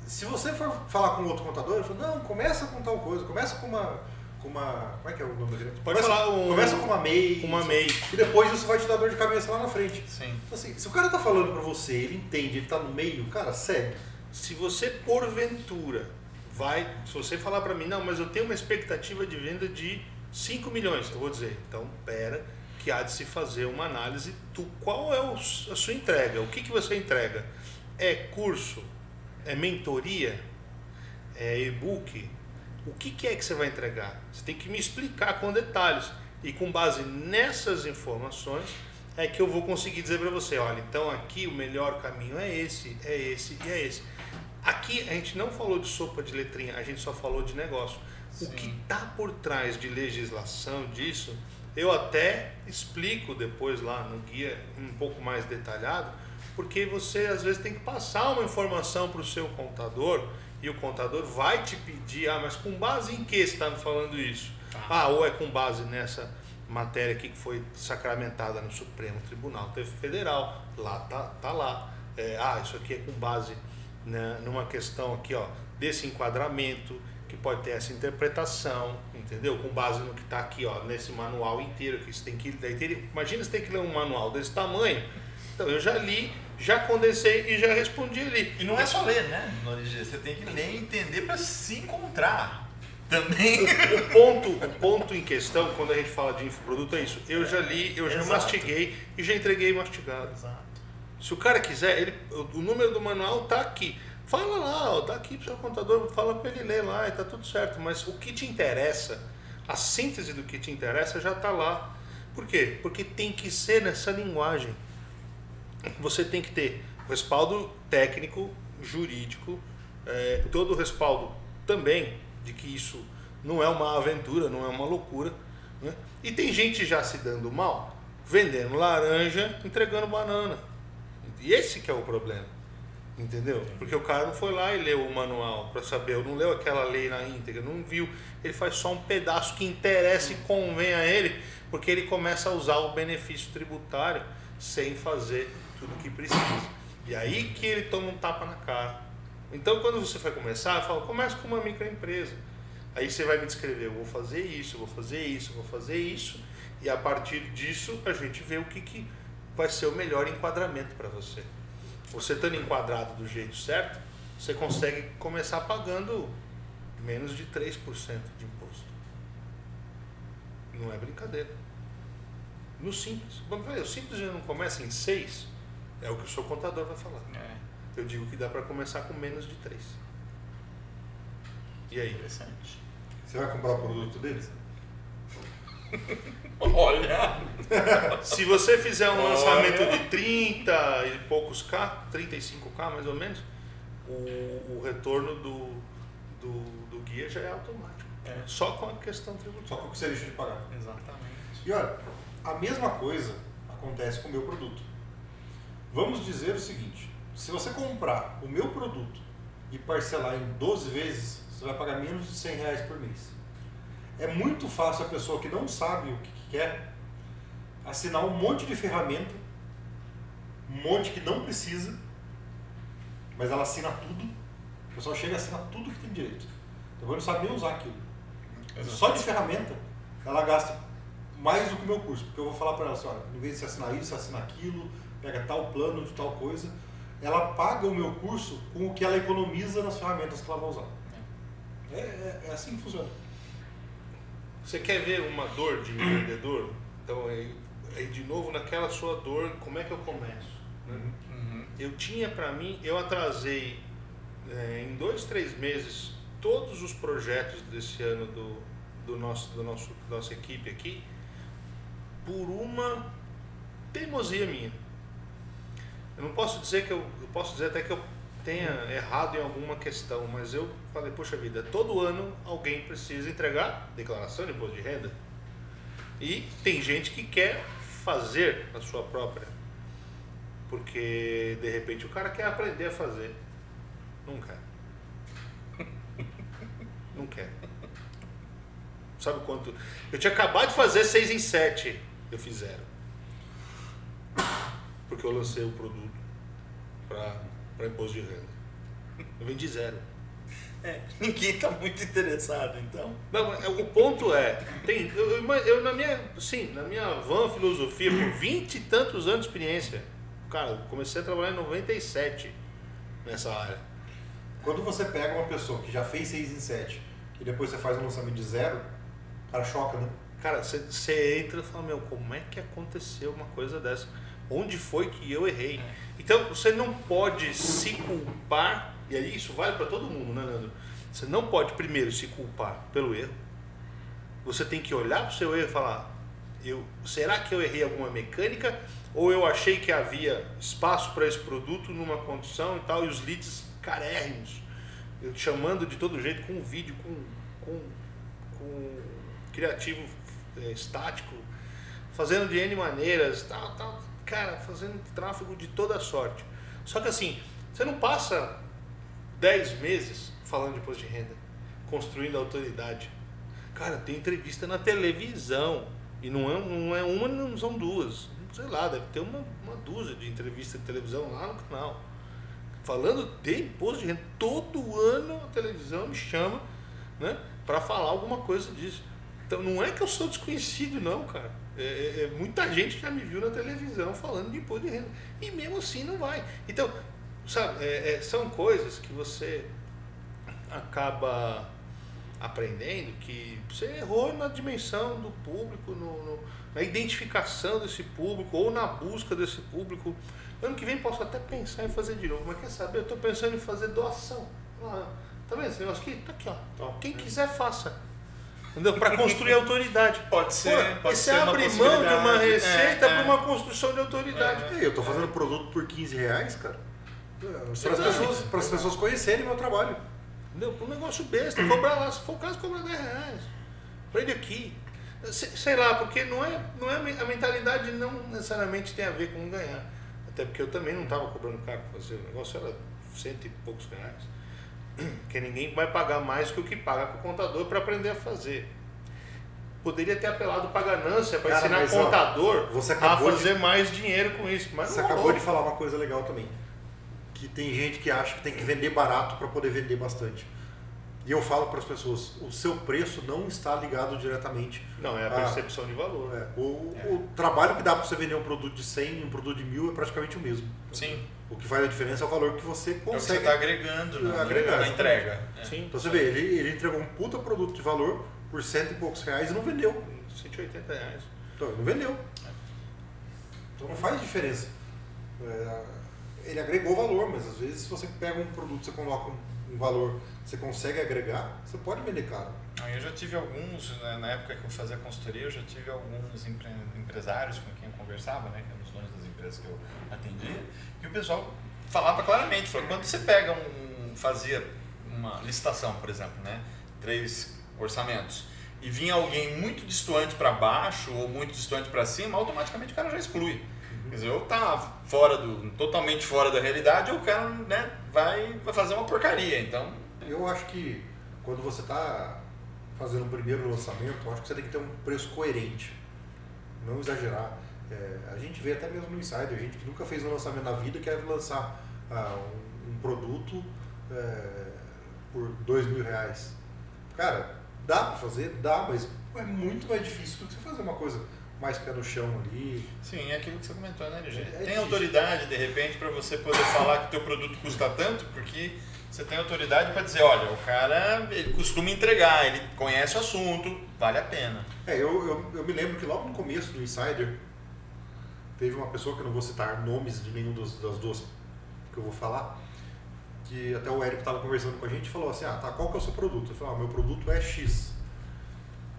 Se você for falar com outro contador, ele fala, não, começa com tal coisa, começa com uma. Com uma como é que é o nome dele? Pode começa, falar um- começa com uma MEI. com uma MEI. E depois isso vai te dar dor de cabeça lá na frente. Sim. Então, assim, se o cara tá falando pra você, ele entende, ele tá no meio, cara, segue. Se você porventura vai, se você falar para mim, não, mas eu tenho uma expectativa de venda de 5 milhões, eu vou dizer, então pera, que há de se fazer uma análise do qual é a sua entrega, o que, que você entrega? É curso? É mentoria? É e-book? O que, que é que você vai entregar? Você tem que me explicar com detalhes. E com base nessas informações é que eu vou conseguir dizer para você, olha, então aqui o melhor caminho é esse, é esse e é esse. Aqui a gente não falou de sopa de letrinha, a gente só falou de negócio. Sim. O que está por trás de legislação disso, eu até explico depois lá no guia um pouco mais detalhado, porque você às vezes tem que passar uma informação para o seu contador e o contador vai te pedir, ah, mas com base em que você está me falando isso? Ah. ah, ou é com base nessa matéria aqui que foi sacramentada no Supremo Tribunal Federal, lá tá, tá lá. É, ah, isso aqui é com base né, numa questão aqui, ó, desse enquadramento, que pode ter essa interpretação, entendeu? Com base no que está aqui, ó, nesse manual inteiro, que você tem que ter, imagina você tem que ler um manual desse tamanho. Então eu já li, já condensei e já respondi ali. E não é só ler, né, Você tem que ler e entender para se encontrar também. O, o, ponto, o ponto em questão, quando a gente fala de infoproduto, é isso. Eu já li, eu já Exato. mastiguei e já entreguei mastigado. Exato. Se o cara quiser, ele, o número do manual está aqui. Fala lá, ó, tá aqui pro seu contador, fala para ele ler lá e tá tudo certo. Mas o que te interessa, a síntese do que te interessa já está lá. Por quê? Porque tem que ser nessa linguagem. Você tem que ter respaldo técnico, jurídico, é, todo o respaldo também de que isso não é uma aventura, não é uma loucura. Né? E tem gente já se dando mal, vendendo laranja, entregando banana. E esse que é o problema. Entendeu? Porque o cara não foi lá e leu o manual para saber, não leu aquela lei na íntegra, não viu. Ele faz só um pedaço que interessa e convém a ele, porque ele começa a usar o benefício tributário sem fazer tudo o que precisa. E aí que ele toma um tapa na cara. Então, quando você vai começar, fala, comece com uma microempresa. Aí você vai me descrever, eu vou fazer isso, eu vou fazer isso, eu vou fazer isso, e a partir disso a gente vê o que, que vai ser o melhor enquadramento para você. Você estando enquadrado do jeito certo, você consegue começar pagando menos de 3% de imposto. Não é brincadeira. No simples. O simples já não começa em 6, é o que o seu contador vai falar. É. Eu digo que dá para começar com menos de 3. E aí? Interessante. Você vai comprar o produto deles? Olha! Se você fizer um Olha. lançamento de 30 e poucos K, 35K mais ou menos, o, o retorno do, do, do, guia já é automático. É. Só com a questão tributária. Só com o que você deixa de pagar. Exatamente. E olha, a mesma coisa acontece com o meu produto. Vamos dizer o seguinte: se você comprar o meu produto e parcelar em 12 vezes, você vai pagar menos de 100 reais por mês. É muito fácil a pessoa que não sabe o que quer assinar um monte de ferramenta, um monte que não precisa, mas ela assina tudo. O pessoal chega e assina tudo que tem direito. Depois não sabe nem usar aquilo. Exatamente. Só de ferramenta, ela gasta mais do que o meu curso. Porque eu vou falar para ela assim, olha, em vez de você assinar isso, você assina aquilo, pega tal plano de tal coisa. Ela paga o meu curso com o que ela economiza nas ferramentas que ela vai usar. É, é, é assim que funciona. Você quer ver uma dor de vendedor? Então, aí, aí, de novo, naquela sua dor, como é que eu começo? Né? Uhum. Eu tinha para mim, eu atrasei é, em dois, três meses todos os projetos desse ano do, do nosso, do nosso, da nossa equipe aqui por uma teimosia minha. Eu não posso dizer que eu, eu posso dizer até que eu tenha errado em alguma questão, mas eu falei, poxa vida, todo ano alguém precisa entregar declaração de imposto de renda. E tem gente que quer fazer a sua própria. Porque de repente o cara quer aprender a fazer. Não quer. Não quer. Sabe quanto? Eu tinha acabado de fazer 6 em 7. Eu fiz zero. Porque eu lancei o produto para para imposto de renda. Eu vendi zero. É, ninguém está muito interessado, então. Não, é, o ponto é, tem, eu, eu, na minha, sim, na minha van filosofia, por vinte e tantos anos de experiência, cara, eu comecei a trabalhar em 97 nessa área. Quando você pega uma pessoa que já fez 6 em 7 e depois você faz um lançamento de zero, o cara choca, né? Cara, você, você entra e fala, meu, como é que aconteceu uma coisa dessa? Onde foi que eu errei? Então você não pode se culpar E aí isso vale para todo mundo, né, Leandro? Você não pode primeiro se culpar pelo erro. Você tem que olhar para o seu erro e falar: eu, será que eu errei alguma mecânica? Ou eu achei que havia espaço para esse produto numa condição e tal, e os leads carérrimos, eu chamando de todo jeito com vídeo, com, com, com criativo é, estático, fazendo de N maneiras, tal, tal, cara, fazendo tráfego de toda sorte. Só que assim, você não passa 10 meses falando de imposto de renda, construindo autoridade. Cara, tem entrevista na televisão. E não é, não é uma, não são duas. Sei lá, deve ter uma, uma dúzia de entrevistas de televisão lá no canal. Falando de imposto de renda. Todo ano a televisão me chama né, para falar alguma coisa disso. Então não é que eu sou desconhecido, não, cara. É, é, é, muita gente já me viu na televisão falando de imposto de renda. E mesmo assim não vai. Então, sabe, é, é são coisas que você acaba aprendendo que você errou na dimensão do público, no, no, na identificação desse público ou na busca desse público. Ano que vem posso até pensar em fazer de novo, mas quer saber? Eu estou pensando em fazer doação. Ah, tá vendo esse negócio aqui? Tá aqui, ó. Quem quiser, faça. Entendeu? Para construir autoridade. Pode ser. Pô, pode você ser abre mão de uma receita é, para uma construção de autoridade. É, eu estou fazendo produto por 15 reais, cara. Para as pessoas, para as pessoas conhecerem meu trabalho. Entendeu? Para um negócio besta, cobrar lá, se for o caso, cobra 10 reais. Prende aqui. Sei lá, porque não é, não é a mentalidade não necessariamente tem a ver com ganhar. Até porque eu também não estava cobrando caro para fazer. O negócio era cento e poucos reais. Porque ninguém vai pagar mais que o que paga com o contador para aprender a fazer. Poderia ter apelado para ganância, para ensinar contador ó, a fazer de... mais dinheiro com isso. Mas você acabou de falar uma coisa legal também que tem gente que acha que tem que vender barato para poder vender bastante. E eu falo para as pessoas, o seu preço não está ligado diretamente. Não, é a percepção a, de valor. É, o, é. o, trabalho que dá para você vender um produto de 100 e um produto de mil é praticamente o mesmo. Sim. O que faz a diferença é o valor que você consegue. É o que você está agregando né? agregar, na entrega. É. Sim. Então você vê, ele, ele entregou um puta produto de valor por cento e poucos reais e não vendeu. 180 reais. Então, não vendeu. Então não faz diferença. É, ele agregou valor, mas às vezes se você pega um produto, você coloca um valor, você consegue agregar, você pode vender caro. Eu já tive alguns, né, na época que eu fazia consultoria, eu já tive alguns empre empresários com quem eu conversava, né, que eram os donos das empresas que eu atendia, e o pessoal falava claramente, falou, quando você pega um, fazia uma licitação, por exemplo, né, três orçamentos, e vinha alguém muito distante para baixo ou muito distante para cima, automaticamente o cara já exclui. Quer dizer, ou tá fora do, totalmente fora da realidade, ou o cara né, vai, vai fazer uma porcaria. Então. Eu acho que quando você está fazendo o primeiro lançamento, eu acho que você tem que ter um preço coerente. Não exagerar. É, a gente vê até mesmo no Insider, gente que nunca fez um lançamento na vida quer lançar ah, um, um, produto é, por dois mil reais. Cara, dá para fazer? Dá, mas é muito mais difícil do que você fazer uma coisa mais pé no chão ali. Sim, é aquilo que você comentou, né, LG? É tem difícil. autoridade, de repente, para você poder falar que o teu produto custa tanto, porque você tem autoridade para dizer, olha, o cara ele costuma entregar, ele conhece o assunto, vale a pena. É, eu, eu, eu me lembro que logo no começo do Insider, teve uma pessoa, que eu não vou citar nomes de nenhum dos, das duas que eu vou falar, que até o Eric estava conversando com a gente e falou assim, ah, tá, qual que é o seu produto? Eu falei, ah, meu produto é X.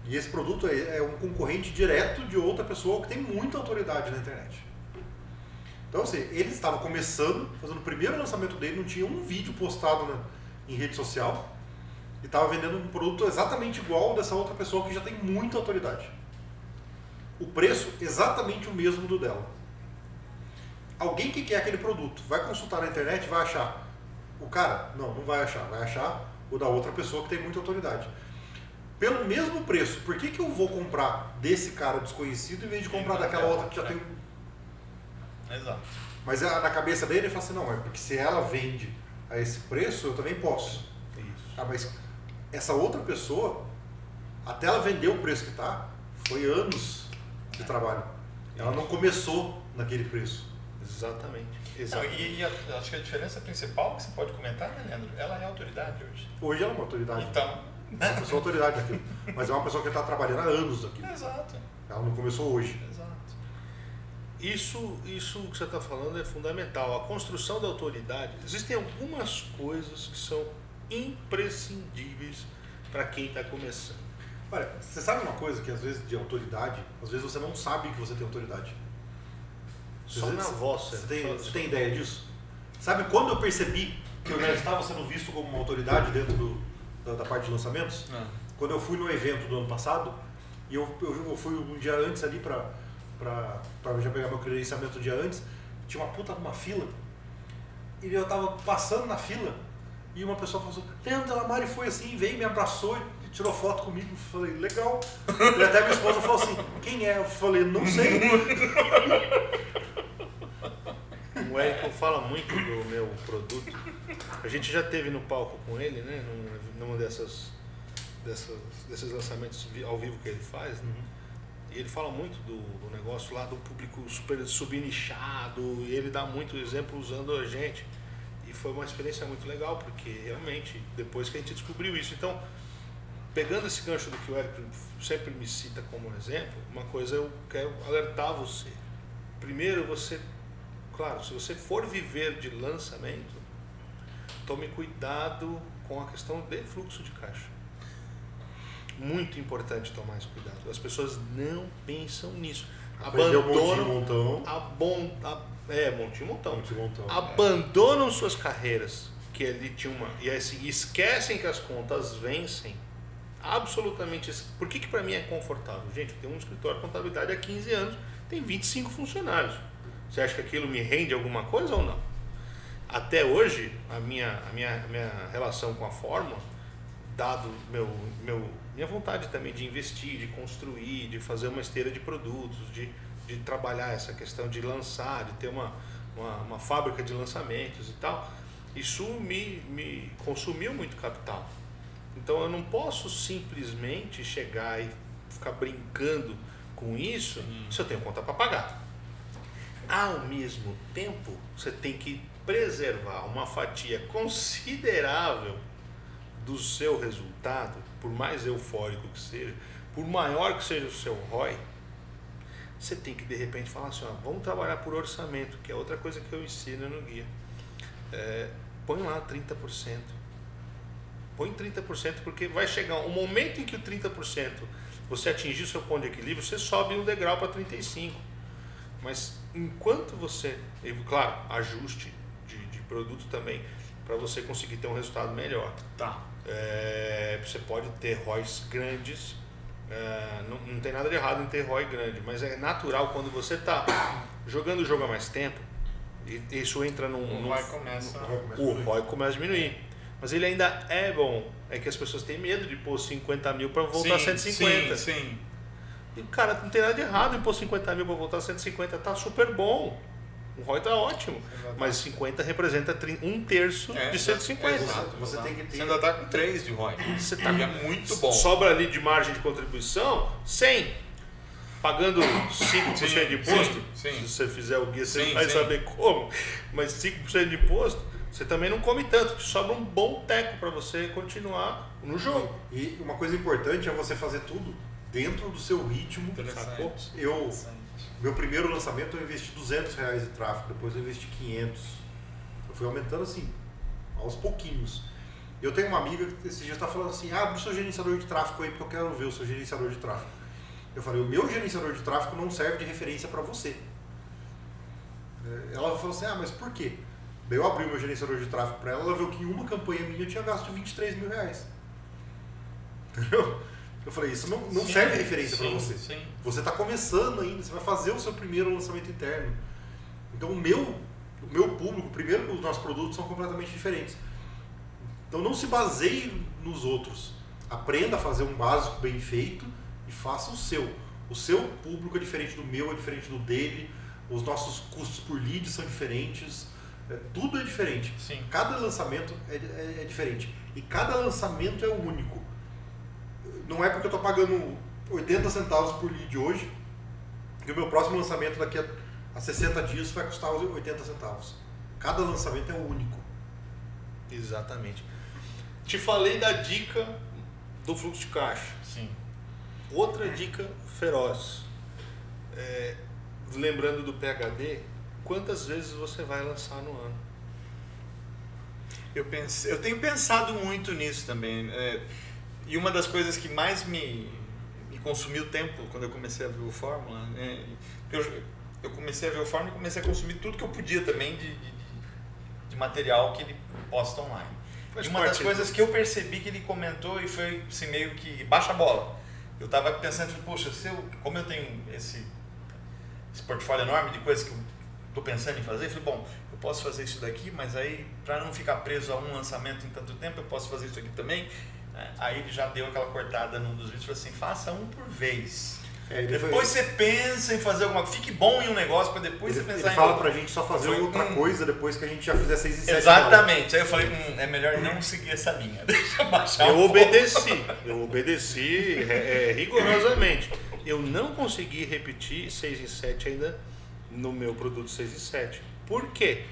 E esse produto é, é um concorrente direto de outra pessoa que tem muita autoridade na internet. Então, assim, ele estava começando, fazendo o primeiro lançamento dele, não tinha um vídeo postado na, em rede social e estava vendendo um produto exatamente igual dessa outra pessoa que já tem muita autoridade. O preço exatamente o mesmo do dela. Alguém que quer aquele produto vai consultar na internet vai achar o cara? Não, não vai achar. Vai achar o da outra pessoa que tem muita autoridade pelo mesmo preço, por que, que eu vou comprar desse cara desconhecido em vez de comprar daquela outra que já tem. Exato. Mas é, na cabeça dele ele fala assim: não, é porque se ela vende a esse preço, eu também posso. Isso. Ah, mas essa outra pessoa, até ela vender o preço que está, foi anos de trabalho. Ela não começou naquele preço. Exatamente. Exatamente. Não, e, e a, acho que a diferença principal que você pode comentar, né, Leandro? Ela é autoridade hoje. Hoje ela é uma autoridade. Então, é uma pessoa autoridade naquilo. Mas é uma pessoa que está trabalhando há anos aqui. Exato. Ela não começou hoje. Exato. isso, isso que você está falando é fundamental. A construção da autoridade. Existem algumas coisas que são imprescindíveis para quem está começando. Olha, você sabe uma coisa que às vezes de autoridade, às vezes você não sabe que você tem autoridade. Só Você- na voz. Você tem, Só- você tem ideia disso? Sabe quando eu percebi que eu já estava sendo visto como uma autoridade dentro do- da, da parte de lançamentos? Ah. Quando eu fui no evento do ano passado, e eu, eu, eu fui um dia antes ali pra já pegar meu credenciamento um dia antes, tinha uma puta de uma fila, e eu tava passando na fila, e uma pessoa falou assim, Leandro Delamare foi assim, veio, me abraçou tirou foto comigo. Falei, legal. E até minha esposa falou assim, quem é? Eu falei, não sei. O Érico fala muito do meu produto. A gente já teve no palco com ele, né? Num, numa dessas, dessas, desses lançamentos ao vivo que ele faz. né? E ele fala muito do, do negócio lá do público super subnichado. E ele dá muito exemplo usando a gente. E foi uma experiência muito legal, porque realmente, depois que a gente descobriu isso. Então, pegando esse gancho do que o Érico sempre me cita como exemplo, uma coisa eu quero alertar você. Primeiro, você Claro, se você for viver de lançamento, tome cuidado com a questão de fluxo de caixa. Muito importante tomar esse cuidado. As pessoas não pensam nisso. Aprendeu um Abandonam, montão. abon, a, é, monte montão. Monte montão. Abandonam suas carreiras, que ali tinha uma. E assim, esquecem que as contas vencem. Absolutamente. Por que, que para mim é confortável? Gente, eu tenho um escritório de contabilidade há 15 anos, tem 25 funcionários. Você acha que aquilo me rende alguma coisa ou não? Até hoje, a minha, a minha, a minha relação com a fórmula, dado meu, meu, minha vontade também de investir, de construir, de fazer uma esteira de produtos, de, de trabalhar essa questão de lançar, de ter uma, uma, uma fábrica de lançamentos e tal, isso me, me consumiu muito capital. Então eu não posso simplesmente chegar e ficar brincando com isso se eu tenho conta para pagar. Ao mesmo tempo, você tem que preservar uma fatia considerável do seu resultado, por mais eufórico que seja, por maior que seja o seu ROI, você tem que de repente falar assim, ó, vamos trabalhar por orçamento, que é outra coisa que eu ensino no guia. É, põe lá 30%. Põe 30% porque vai chegar um momento em que o 30% você atingir o seu ponto de equilíbrio, você sobe um degrau para 35%. Mas enquanto você, claro, ajuste de, de produto também, para você conseguir ter um resultado melhor. Tá. É, você pode ter ROIs grandes, é, não, não tem nada de errado em ter ROI grande, mas é natural quando você está jogando o jogo há mais tempo, e isso entra num. O ROI começa- o ROI começa a diminuir. Mas ele ainda é bom. É que as pessoas têm medo de pôr 50 mil para voltar a 150. Sim, sim. E, cara, não tem nada de errado em pôr 50 mil para voltar a 150. Tá super bom. O ROI tá ótimo. Exato. Mas 50 representa um terço É, de exato, 150. exato, Você tem que ter- Você ainda tá com 3 de ROI. Você tá é muito bom. Sobra ali de margem de contribuição 100. Pagando 5% de Sim, imposto. sim, sim. Se você fizer o guia, você Sim, vai sim. saber como. Mas 5% de imposto, você também não come tanto, porque sobra um bom teco para você continuar no jogo. E uma coisa importante é você fazer tudo dentro do seu ritmo. Sacou? Eu, meu primeiro lançamento eu investi 200 reais de tráfego, depois eu investi 500. Eu fui aumentando assim, aos pouquinhos. Eu tenho uma amiga que esse dia está falando assim, ah, abre o seu gerenciador de tráfego aí porque eu quero ver o seu gerenciador de tráfego. Eu falei, o meu gerenciador de tráfego não serve de referência para você. É, Ela falou assim, ah, mas por quê? Daí eu abri o meu gerenciador de tráfego para ela, ela viu que em uma campanha minha eu tinha gasto 23 mil reais. Entendeu? Eu falei, isso não, não Sim, serve de referência para você. Sim. Você está começando ainda, você vai fazer o seu primeiro lançamento interno. Então o meu, o meu público, primeiro os nossos produtos são completamente diferentes. Então não se baseie nos outros. Aprenda a fazer um básico bem feito e faça o seu. O seu público é diferente do meu, é diferente do dele. Os nossos custos por lead são diferentes. É, tudo é diferente. Sim. Cada lançamento é, é- é diferente. E cada lançamento é único. Não é porque eu estou pagando 80 centavos por lead hoje que o meu próximo lançamento daqui a, a 60 dias vai custar os 80 centavos. Cada lançamento é único. Exatamente. Te falei da dica do fluxo de caixa. Sim. Outra dica feroz. É, lembrando do PHD, quantas vezes você vai lançar no ano? Eu, pense, eu tenho pensado muito nisso também. É, e uma das coisas que mais me, me consumiu tempo quando eu comecei a ver o Fórmula, né, eu, eu comecei a ver o Fórmula e comecei a consumir tudo que eu podia também de, de, de material que ele posta online. Faz e uma das coisas que eu percebi que ele comentou e foi assim, meio que baixa a bola. Eu estava pensando, poxa, se eu, como eu tenho esse, esse portfólio enorme de coisas que eu estou pensando em fazer, eu falei, bom, eu posso fazer isso daqui, mas aí, para não ficar preso a um lançamento em tanto tempo, eu posso fazer isso aqui também. É, Aí ele já deu aquela cortada num dos vídeos e falou assim, faça um por vez. É, ele foi- Depois você pensa em fazer alguma coisa, fique bom em um negócio para depois Ele, você ele pensar em fala outro. pra gente só fazer Foi- outra hum. coisa depois que a gente já fizer 6 e 7. Exatamente. Aí eu falei, hum, é melhor não seguir essa linha. Deixa eu baixar Eu um obedeci, eu obedeci é, é, rigorosamente. Eu não consegui repetir 6 em 7 ainda no meu produto 6 em 7. Por quê?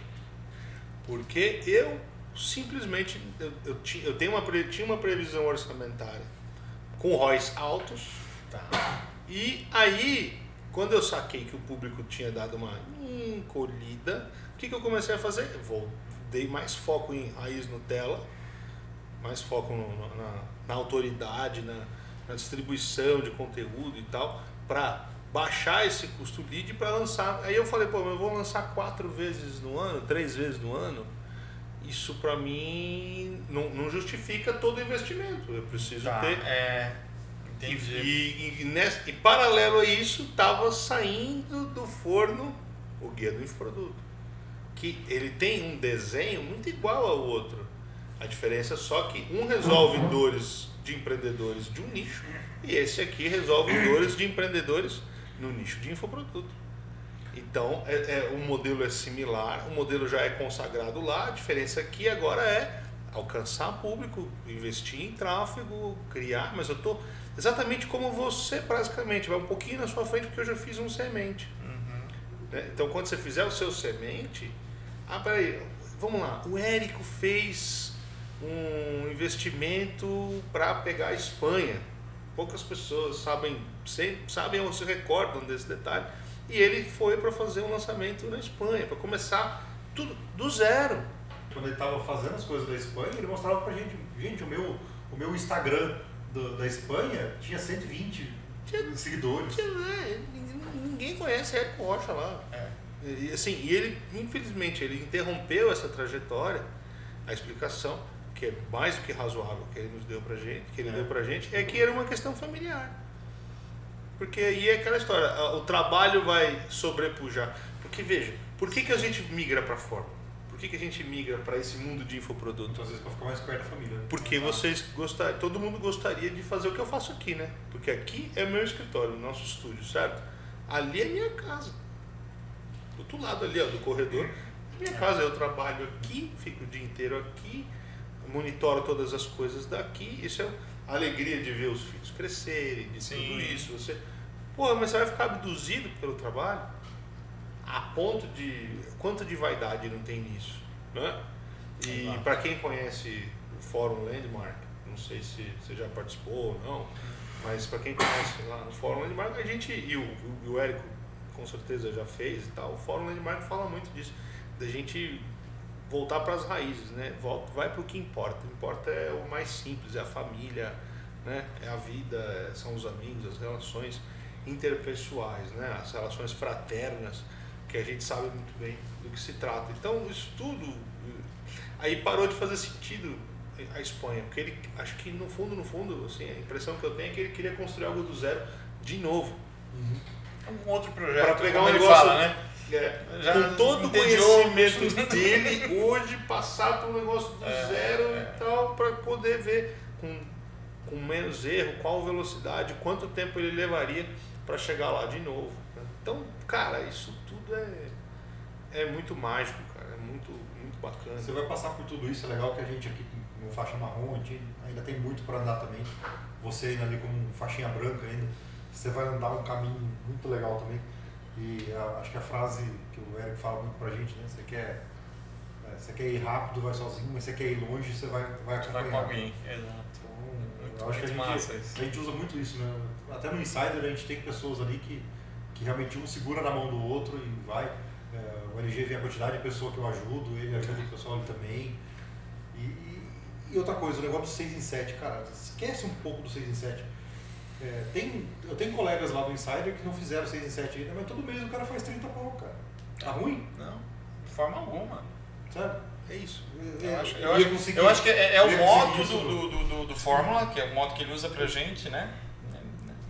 Porque eu simplesmente eu, eu, tinha, eu tenho uma, tinha uma previsão orçamentária com ROIs altos Tá. e aí quando eu saquei que o público tinha dado uma encolhida, o que, que eu comecei a fazer? Vou, dei mais foco em raiz Nutella, mais foco no- na, na autoridade, na, na distribuição de conteúdo e tal, para baixar esse custo lead para lançar. Aí eu falei, pô, eu vou lançar quatro vezes no ano, três vezes no ano. Isso para mim não, não justifica todo o investimento. Eu preciso Tá, ter é. e, Entendi. e, e, nessa- e paralelo a isso, estava saindo do forno o guia do infoproduto. Que ele tem um desenho muito igual ao outro. A diferença é só que um resolve dores de empreendedores de um nicho e esse aqui resolve dores de empreendedores no nicho de infoproduto. Então, é, é, o modelo é similar, o modelo já é consagrado lá, a diferença aqui agora é alcançar público, investir em tráfego, criar, mas eu estou exatamente como você, praticamente, vai um pouquinho na sua frente, porque eu já fiz um semente. né? Então, quando você fizer o seu semente, ah, peraí, vamos lá, o Érico fez um investimento para pegar a Espanha. Poucas pessoas sabem, sabem ou se recordam desse detalhe. E ele foi para fazer um lançamento na Espanha, para começar tudo do zero. Quando ele tava fazendo as coisas da Espanha, ele mostrava pra gente, gente, o meu, o meu Instagram do- da Espanha tinha 120 seguidores. Tinha, né, Ninguém conhece Érico Rocha lá. É. E assim, e ele, infelizmente, ele interrompeu essa trajetória. A explicação, que é mais do que razoável que ele nos deu pra gente, que ele É. deu pra gente, é que era uma questão familiar. Porque aí é aquela história, o trabalho vai sobrepujar. Porque veja, por que, que a gente migra para fora? Por que, que a gente migra para esse mundo de infoproduto? Muitas vezes pra ficar mais perto da família. né? Porque vocês gostar, todo mundo gostaria de fazer o que eu faço aqui, né? Porque aqui é meu escritório, nosso estúdio, certo? Ali é minha casa. Do outro lado ali, ó, do corredor, é minha casa. Eu trabalho aqui, fico o dia inteiro aqui, monitoro todas as coisas daqui. Isso é a alegria de ver os filhos crescerem, de Sim. tudo isso. Você, pô, mas você vai ficar abduzido pelo trabalho? A ponto de quanto de vaidade não tem nisso, né? E para quem conhece o Fórum Landmark, não sei se você já participou ou não, mas para quem conhece lá no Fórum Landmark, a gente, e o, e o Érico com certeza já fez e tal, o Fórum Landmark fala muito disso, da gente voltar para as raízes, né? Volta, vai para o que importa. O que importa é o mais simples, é a família, né? É a vida, é- são os amigos, as relações interpessoais, né? As relações fraternas, que a gente sabe muito bem do que se trata. Então, isso tudo eh, aí parou de fazer sentido a Espanha, porque ele acho que no fundo, no fundo, assim, a impressão que eu tenho é que ele queria construir algo do zero de novo. É um outro projeto. Para pegar como um ele negócio, fala, né? É, Já com todo o conhecimento dele, hoje passar para um negócio do É, zero é. e tal, para poder ver com, com menos erro, qual velocidade, quanto tempo ele levaria para chegar lá de novo. Então, cara, isso tudo é, é muito mágico, cara, é muito, muito bacana. Você vai passar por tudo isso, é legal que a gente aqui no faixa marrom, a gente ainda tem muito para andar também. Você ainda ali como faixinha branca ainda, você vai andar um caminho muito legal também. E a- acho que a frase que o Eric fala muito pra gente, né? Você quer, é, você quer ir rápido, vai sozinho, mas você quer ir longe, você vai, vai Vai com acompanhar. alguém. Exato. Então, Muito, acho que a muito gente, a gente usa muito isso, né? Até no Insider a gente tem pessoas ali que, que realmente um segura na mão do outro e vai. É, o LG vê a quantidade de pessoa que eu ajudo, ele ajuda o pessoal ali também. E, e, e outra coisa, o negócio do 6 em 7, cara, esquece um pouco do 6 em 7. É, tem, eu tenho colegas lá do Insider que não fizeram 6 em 7 ainda, mas todo mês o cara faz 30 pau, cara. Tá ruim? Não, de forma alguma. Sabe? É isso. Eu acho, eu acho, eu acho que é, é o modo isso, do, do, do, do Fórmula, que é o modo que ele usa pra gente, né?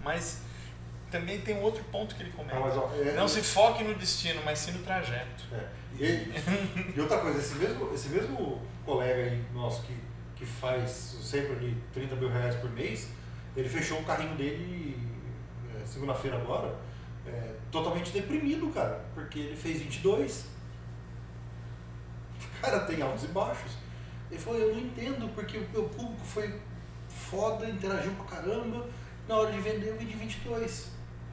Mas também tem um outro ponto que ele comenta. Ah, mas, ó, é- Não se foque no destino, mas sim no trajeto. É. E, e outra coisa, esse mesmo, esse mesmo colega aí nosso que, que faz sempre ali 30 mil reais por mês, ele fechou o carrinho dele é, segunda-feira agora, é, totalmente deprimido, cara, porque ele fez 22. Cara, tem altos e baixos. Ele falou, eu não entendo, porque o meu público foi foda, interagiu pra caramba, na hora de vender eu vendi 22.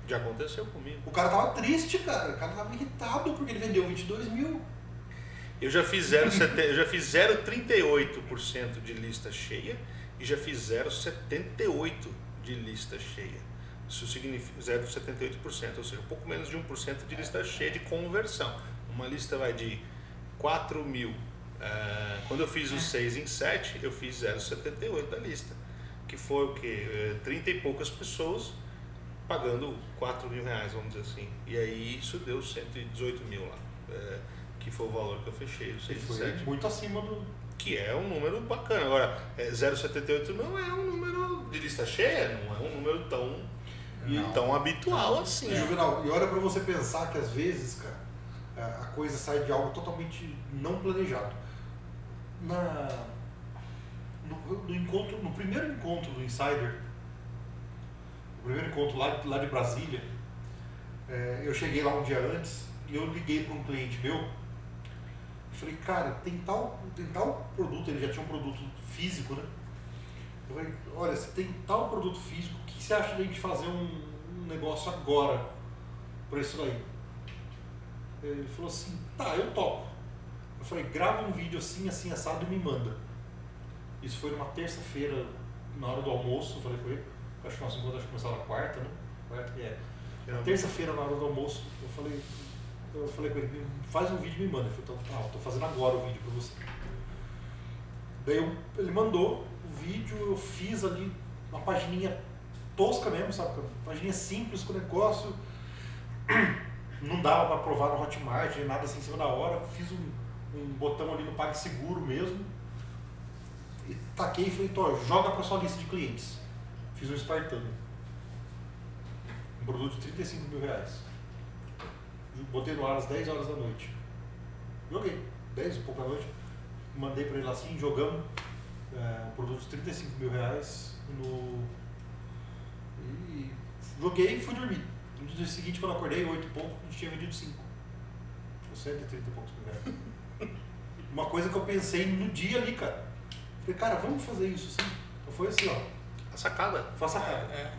Já aconteceu comigo. O cara tava triste, cara, o cara tava irritado porque ele vendeu 22 mil. Eu já fiz 0,70 eu já fiz 0,38% de lista cheia e já fiz 0,78% de lista cheia. Isso significa 0,78%, ou seja, um pouco menos de 1% de lista cheia de conversão. Uma lista vai de 4 mil. eh, quando eu fiz os 6 em 7, eu fiz 0,78 da lista. Que foi o quê? Eh, 30 e poucas pessoas pagando 4 mil reais, vamos dizer assim. E aí isso deu 118 mil lá. eh, que foi o valor que eu fechei, os 6 em Foi 7 muito acima do, que é um número bacana. Agora, é, 0,78 não é um número de lista cheia, não é um número tão, Não. tão habitual assim. E, Juvenal, e olha pra você pensar que às vezes, cara, a- a coisa sai de algo totalmente não planejado. Na, no, no encontro, no primeiro encontro do Insider, o primeiro encontro lá, lá de Brasília, é, eu cheguei lá um dia antes e eu liguei para um cliente meu. Falei, cara, tem tal, tem tal produto, ele já tinha um produto físico, né? Eu falei, olha, você tem tal produto físico, o que você acha de a gente fazer um, um negócio agora para isso daí? Ele falou assim, tá, eu topo. Eu falei, grava um vídeo assim, assim, assado e me manda. Isso foi numa terça-feira, na hora do almoço, eu falei com ele. Acho que nosso encontro acho que começava na quarta, né? Quarta, é. Na terça-feira, na hora do almoço, eu falei, eu falei com ele, faz um vídeo e me manda. Ele falou, então, tá, tô fazendo agora o vídeo pra você. Daí eu- ele mandou o vídeo, eu fiz ali uma pagininha tosca mesmo, sabe? Uma pagininha simples com o negócio. Não dava para provar no Hotmart, nada assim em cima da hora. Fiz um, um botão ali no PagSeguro mesmo. E taquei e falei, Tó, joga para sua lista de clientes. Fiz um espartano. Um produto de 35 mil reais. Botei no ar às 10 horas da noite. Joguei. 10 e pouco da noite. Mandei para ele lá assim, jogamos. É, um produto de 35 mil reais no. E joguei e fui dormir. No dia seguinte, quando eu acordei, 8 e pouco, a gente tinha vendido 5. 130 e poucos mil reais. Uma coisa que eu pensei no dia ali, cara. Falei, cara, vamos fazer isso assim. Então foi assim, ó. A sacada. Faça a cara. É,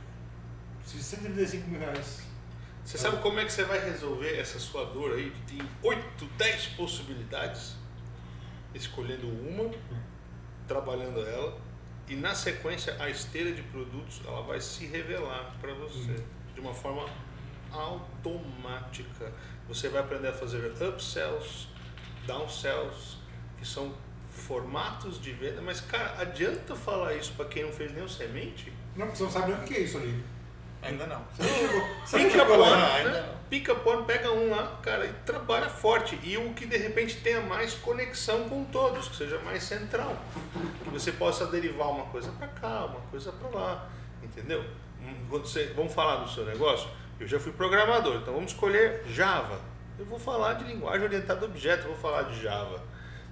Se 135 mil reais. Você sabe como é que você vai resolver essa sua dor aí? que Tem 8, 10 possibilidades, escolhendo uma, trabalhando ela, e na sequência a esteira de produtos ela vai se revelar para você Uhum. de uma forma automática. Você vai aprender a fazer upsells, downsells, que são formatos de venda, mas cara, adianta falar isso para quem não fez nenhum semente? Não, você não sabe nem o que é isso ali. Ainda não. Você não chegou. Você não Pica chegou pone, lá. ainda né? Pica pone, pega um lá, cara, e trabalha forte. E o que de repente tenha mais conexão com todos, que seja mais central. Que você possa derivar uma coisa para cá, uma coisa para lá. Entendeu? Hum, você- vamos falar do seu negócio? Eu já fui programador, então vamos escolher Java. Eu vou falar de linguagem orientada a objeto, vou falar de Java.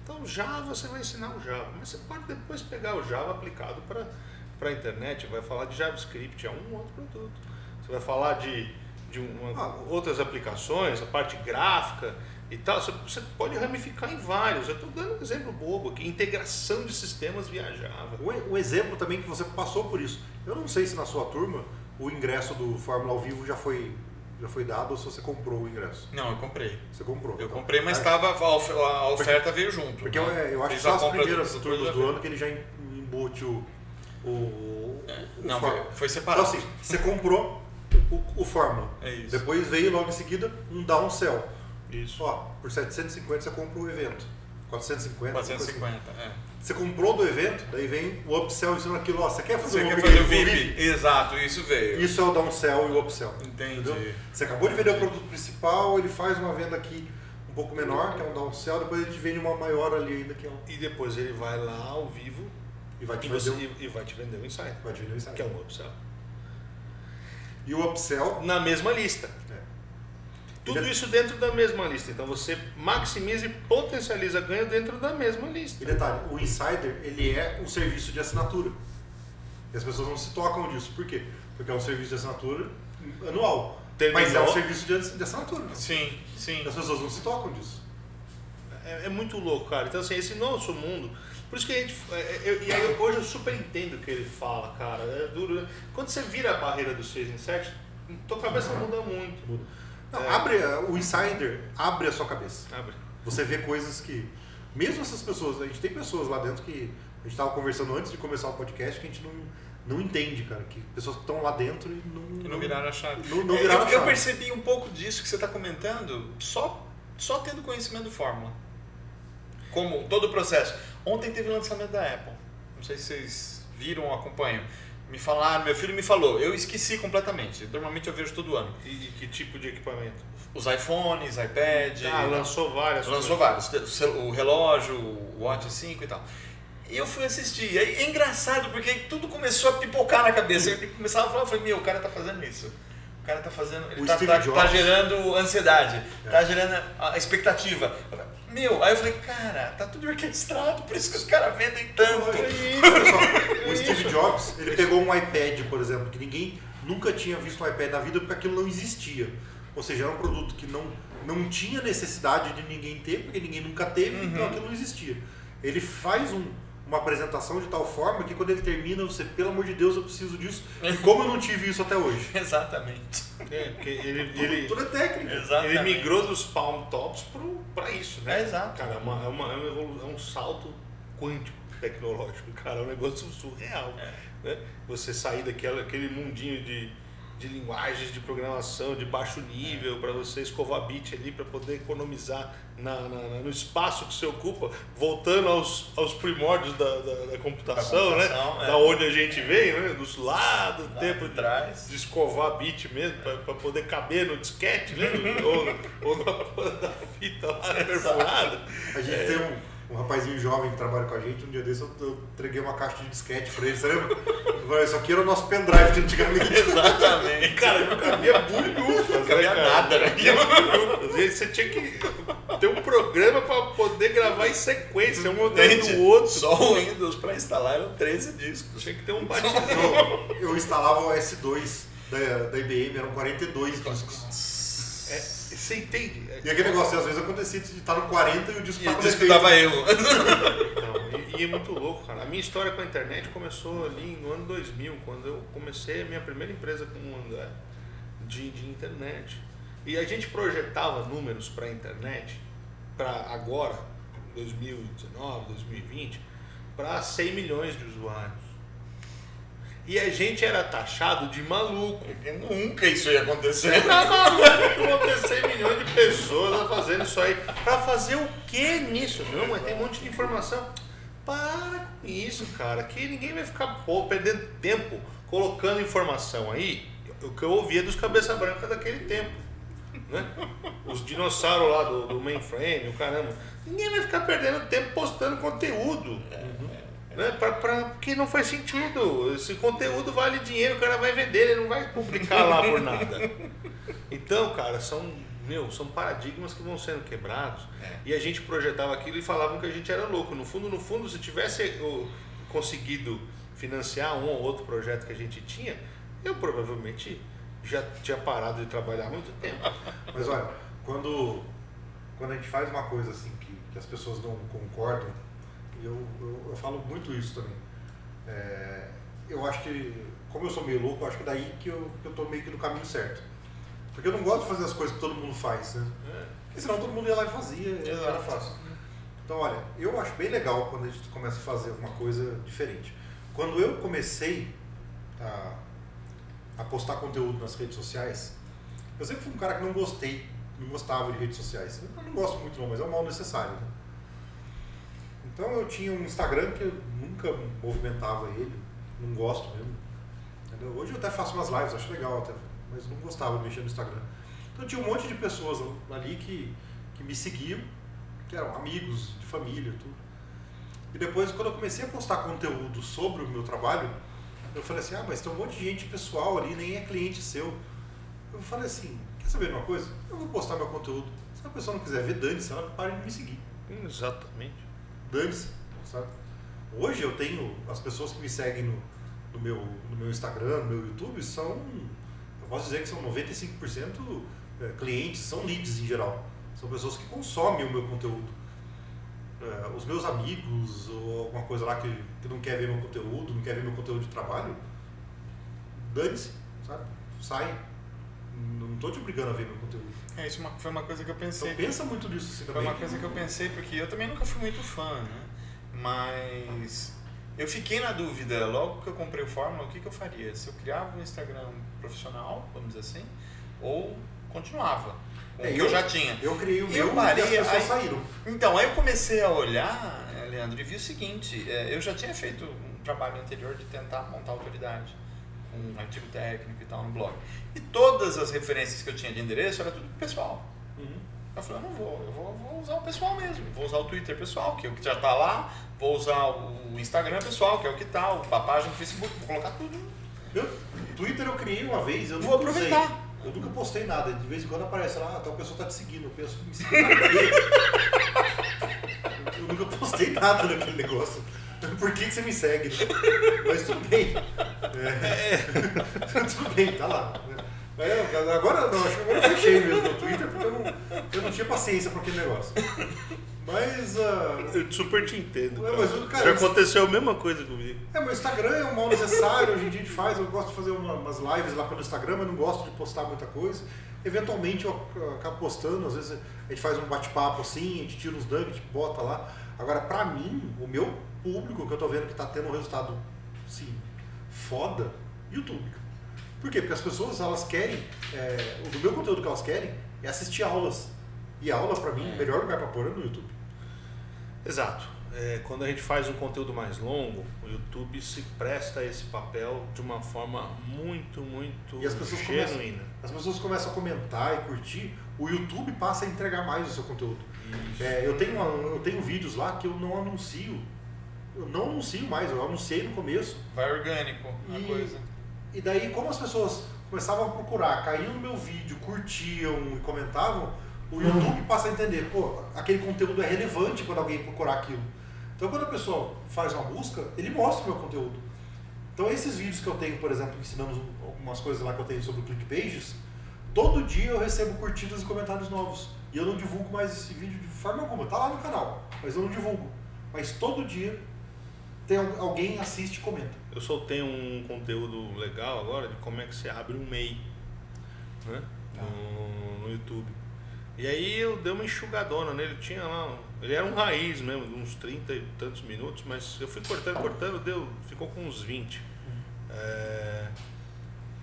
Então, Java, você vai ensinar o Java, mas você pode depois pegar o Java aplicado para a internet, vai falar de JavaScript, é um outro produto. Você vai falar de, de uma- Ah. outras aplicações, a parte gráfica e tal. Você, você pode ramificar em vários. Eu estou dando um exemplo bobo aqui: integração de sistemas via Java. Um, um exemplo também que você passou por isso. Eu não sei se na sua turma o ingresso do Fórmula ao vivo já foi, já foi dado ou se você comprou o ingresso. Não, eu comprei. Você comprou. Eu Então, comprei, mas aí- tava, a of- a oferta veio junto. Porque eu, né? eu acho que Fiz são a as primeiras do- turmas do- do ano que ele já embute o. o, É, Não, foi, foi separado. Então assim, você comprou, o, o Fórmula. É isso. Depois veio logo em seguida um downsell. Isso. Ó, por 750 você compra o evento. 450. coisa assim. 450, é. Você comprou do evento, daí vem o upsell em cima daquilo. Ó, você quer fazer Você um quer fazer o pro VIP? Exato, isso veio. Isso é o downsell e o upsell. Entendi. Entendeu? Você acabou de vender o produto principal, ele faz uma venda aqui um pouco menor, que é um downsell, depois ele vende uma maior ali ainda, que é um. E depois ele vai lá ao vivo E vai te e, vender você, um, e, vai te vender um insight, vai te vender um insight. que é um upsell. E o upsell. Na mesma lista. É. Tudo Ele é- isso dentro da mesma lista. Então você maximiza e potencializa ganho dentro da mesma lista. E detalhe, o Insider ele é um serviço de assinatura. E as pessoas não se tocam disso. Por quê? Porque é um serviço de assinatura anual. Terminou. Mas é um serviço de, de assinatura. Sim, sim. As pessoas não se tocam disso. É, é muito louco, cara. Então, assim, esse nosso mundo. Por isso que a gente. é, é, eu- e aí, eu- hoje eu super entendo o que ele fala, cara. É duro. né? Quando você vira a barreira dos 6 em 7, tua cabeça muda muito. Não, É. abre, o Insider abre a sua cabeça. Abre. Você vê coisas que. Mesmo essas pessoas, a gente tem pessoas lá dentro que. A gente estava conversando antes de começar o podcast que a gente não, não entende, cara. Que pessoas que estão lá dentro e não. Que não viraram a chave. Não, não É, viraram eu, a eu chave. percebi um pouco disso que você está comentando só, só tendo conhecimento do Fórmula. Como todo o processo. Ontem teve o lançamento da Apple. Não sei se vocês viram ou acompanham. Me falaram, meu filho me falou, eu esqueci completamente. Normalmente eu vejo todo ano. E, e que tipo de equipamento? Os iPhones, iPad. Ah, lançou várias. Lançou vários. O relógio, o Watch 5 e tal. E eu fui assistir. É engraçado, porque tudo começou a pipocar na cabeça. Eu começava a falar, eu falei, meu, o cara tá fazendo isso. O cara tá fazendo. Ele tá, tá- Jobs. tá gerando ansiedade, É. tá gerando a expectativa. Meu, aí eu falei, cara, tá tudo orquestrado, por isso que os caras vendem tanto. Olha só, o Steve Jobs, ele pegou um iPad, por exemplo, que ninguém nunca tinha visto um iPad na vida porque aquilo não existia. Ou seja, era um produto que não, não tinha necessidade de ninguém ter, porque ninguém nunca teve, Uhum. então aquilo não existia. Ele faz um- uma apresentação de tal forma que quando ele termina, você, pelo amor de Deus, eu preciso disso. E como eu não tive isso até hoje? Exatamente. É, porque ele, Tudo, ele, tudo é técnica. Exatamente. ele migrou dos palm tops pro, pra isso, né? É, exato. Cara, é, uma, é, uma, é, uma evolu- é um salto quântico tecnológico, cara, é um negócio surreal. É. Né? Você sair daquele aquele mundinho de, de linguagens de programação de baixo nível para você escovar bit ali para poder economizar na, na- na- no espaço que você ocupa, voltando aos, aos primórdios da, da, da computação, Da computação, né? é. Da onde a gente veio, né? Dos lados, Lá tempo de trás. de escovar bit mesmo, para poder caber no disquete, né? ou, ou na da fita lá perfurada. A gente tem um, um rapazinho jovem que trabalha com a gente, um dia desse eu, eu entreguei uma caixa de disquete pra ele, você lembra? Isso aqui era o nosso pendrive de antigamente. Exatamente. Cara, não cabia bulhufas, Não cabia cara? nada, né? Você tinha que ter um programa para poder gravar em sequência, um Gente, do outro. Só o Windows para instalar eram 13 discos. Tinha que ter um batidão. Eu, eu instalava o S2 da, da IBM, eram 42 discos. É, você entende? E aquele negócio, às vezes acontecia de estar no 40 e o disco E o tava disco dava eu. Então, e, e é muito louco, cara. A minha história com a internet começou ali no ano 2000, quando eu comecei a minha primeira empresa com o André de, de internet. E a gente projetava números para a internet, para agora, 2019, 2020, para 100 milhões de usuários. E a gente era taxado de maluco. Nunca isso ia acontecer. Tá maluco vão ter 100 milhões de pessoas fazendo isso aí. Pra fazer o que nisso? Não, mas tem um monte de informação. Para com isso, cara. Que ninguém vai ficar pô, perdendo tempo colocando informação aí. O que eu ouvia dos cabeça branca daquele tempo. Né? Os dinossauros lá do, do mainframe, o caramba. Ninguém vai ficar perdendo tempo postando conteúdo. Né? Pra, pra, porque não faz sentido. Esse conteúdo vale dinheiro, o cara vai vender, ele não vai publicar lá por nada. Então, cara, são, meu, são paradigmas que vão sendo quebrados. É. E a gente projetava aquilo e falavam que a gente era louco. No fundo, no fundo, se tivesse conseguido financiar um ou outro projeto que a gente tinha, eu provavelmente já tinha parado de trabalhar há muito tempo. Mas olha, quando, quando a gente faz uma coisa assim que, que as pessoas não concordam, eu, eu, eu falo muito isso também. É, eu acho que, como eu sou meio louco, acho que daí que eu, que eu tô meio que no caminho certo. Porque eu não gosto de fazer as coisas que todo mundo faz, né? Porque senão todo mundo ia lá e fazia, e era fácil. Então, olha, eu acho bem legal quando a gente começa a fazer uma coisa diferente. Quando eu comecei a, a postar conteúdo nas redes sociais, eu sempre fui um cara que não gostei, não gostava de redes sociais. Eu não gosto muito não, mas é um mal necessário. Né? Então eu tinha um Instagram que eu nunca movimentava ele, não gosto mesmo. Entendeu? Hoje eu até faço umas lives, acho legal até, mas não gostava de mexer no Instagram. Então tinha um monte de pessoas ali que, que me seguiam, que eram amigos, de família, tudo. E depois, quando eu comecei a postar conteúdo sobre o meu trabalho, eu falei assim, ah, mas tem um monte de gente pessoal ali, nem é cliente seu. Eu falei assim, quer saber de uma coisa? Eu vou postar meu conteúdo. Se a pessoa não quiser ver, dane-se, ela pare de me seguir. Exatamente. Dane-se, sabe? Hoje eu tenho, as pessoas que me seguem no, no, meu, no meu Instagram, no meu YouTube, são, eu posso dizer que são 95% é, clientes, são leads em geral. São pessoas que consomem o meu conteúdo. É, os meus amigos ou alguma coisa lá que, que não quer ver meu conteúdo, não quer ver meu conteúdo de trabalho, dane-se, sabe? Sai. Não estou te obrigando a ver meu conteúdo. É, isso é foi uma coisa que eu pensei. Então pensa muito nisso. Assim, foi uma coisa que eu pensei, porque eu também nunca fui muito fã, né? Mas eu fiquei na dúvida, logo que eu comprei o Fórmula, o que, que eu faria? Se eu criava um Instagram profissional, vamos dizer assim, ou continuava com é, o que eu, eu, já tinha. Eu criei o meu parei, e as pessoas aí, saíram. Então, aí eu comecei a olhar, eh, Leandro, e vi o seguinte, eh, eu já tinha feito um trabalho anterior de tentar montar autoridade, com um artigo técnico e tal no blog. E todas as referências que eu tinha de endereço era tudo pessoal. Uhum. Eu falei, eu não vou, eu vou, vou, usar o pessoal mesmo, vou usar o Twitter pessoal, que é o que já está lá, vou usar o Instagram pessoal, que é o que está, a página do Facebook, vou colocar tudo. Eu, Twitter eu criei uma vez, eu vou aproveitar. Usei. Eu nunca postei nada, de vez em quando aparece lá, ah, tal pessoa tá te seguindo, eu penso me eu nunca postei nada naquele negócio. Por que, que você me segue? Mas tudo bem. É. tudo bem, tá lá. É, agora não, acho que agora eu fechei mesmo no Twitter porque eu não, eu não tinha paciência para aquele negócio. Mas. Uh... Eu super te entendo. É, mas, cara, Já aconteceu a mesma coisa comigo. É, mas o Instagram é um mal necessário, hoje em dia a gente faz. Eu gosto de fazer uma, umas lives lá pelo Instagram, mas não gosto de postar muita coisa. Eventualmente eu acabo postando, às vezes a gente faz um bate-papo assim, a gente tira uns nuggets, bota lá. Agora, pra mim, o meu público que eu tô vendo que tá tendo um resultado, sim, foda, YouTube. Por quê? Porque as pessoas, elas querem, é, o meu conteúdo que elas querem é assistir aulas. E aula, para mim, o melhor lugar para pôr é no YouTube. Exato. É, quando a gente faz um conteúdo mais longo, o YouTube se presta a esse papel de uma forma muito, muito e as pessoas genuína. Começam, as pessoas começam a comentar e curtir, o YouTube passa a entregar mais o seu conteúdo. É, eu, tenho, eu tenho vídeos lá que eu não anuncio. Eu não anuncio mais, eu anunciei no começo. Vai orgânico a coisa. E daí, como as pessoas começavam a procurar, caíam no meu vídeo, curtiam e comentavam, o YouTube passa a entender, pô, aquele conteúdo é relevante quando alguém procurar aquilo. Então, quando a pessoa faz uma busca, ele mostra o meu conteúdo. Então, esses vídeos que eu tenho, por exemplo, ensinando algumas coisas lá que eu tenho sobre o ClickPages, todo dia eu recebo curtidas e comentários novos. E eu não divulgo mais esse vídeo de forma alguma. Tá lá no canal, mas eu não divulgo. Mas todo dia tem alguém assiste e comenta. Eu soltei um conteúdo legal agora de como é que você abre um MEI né? Tá. no, no YouTube. E aí eu dei uma enxugadona nele, tinha lá, ele era um raiz mesmo, uns 30 e tantos minutos, mas eu fui cortando, cortando, deu, ficou com uns 20. É,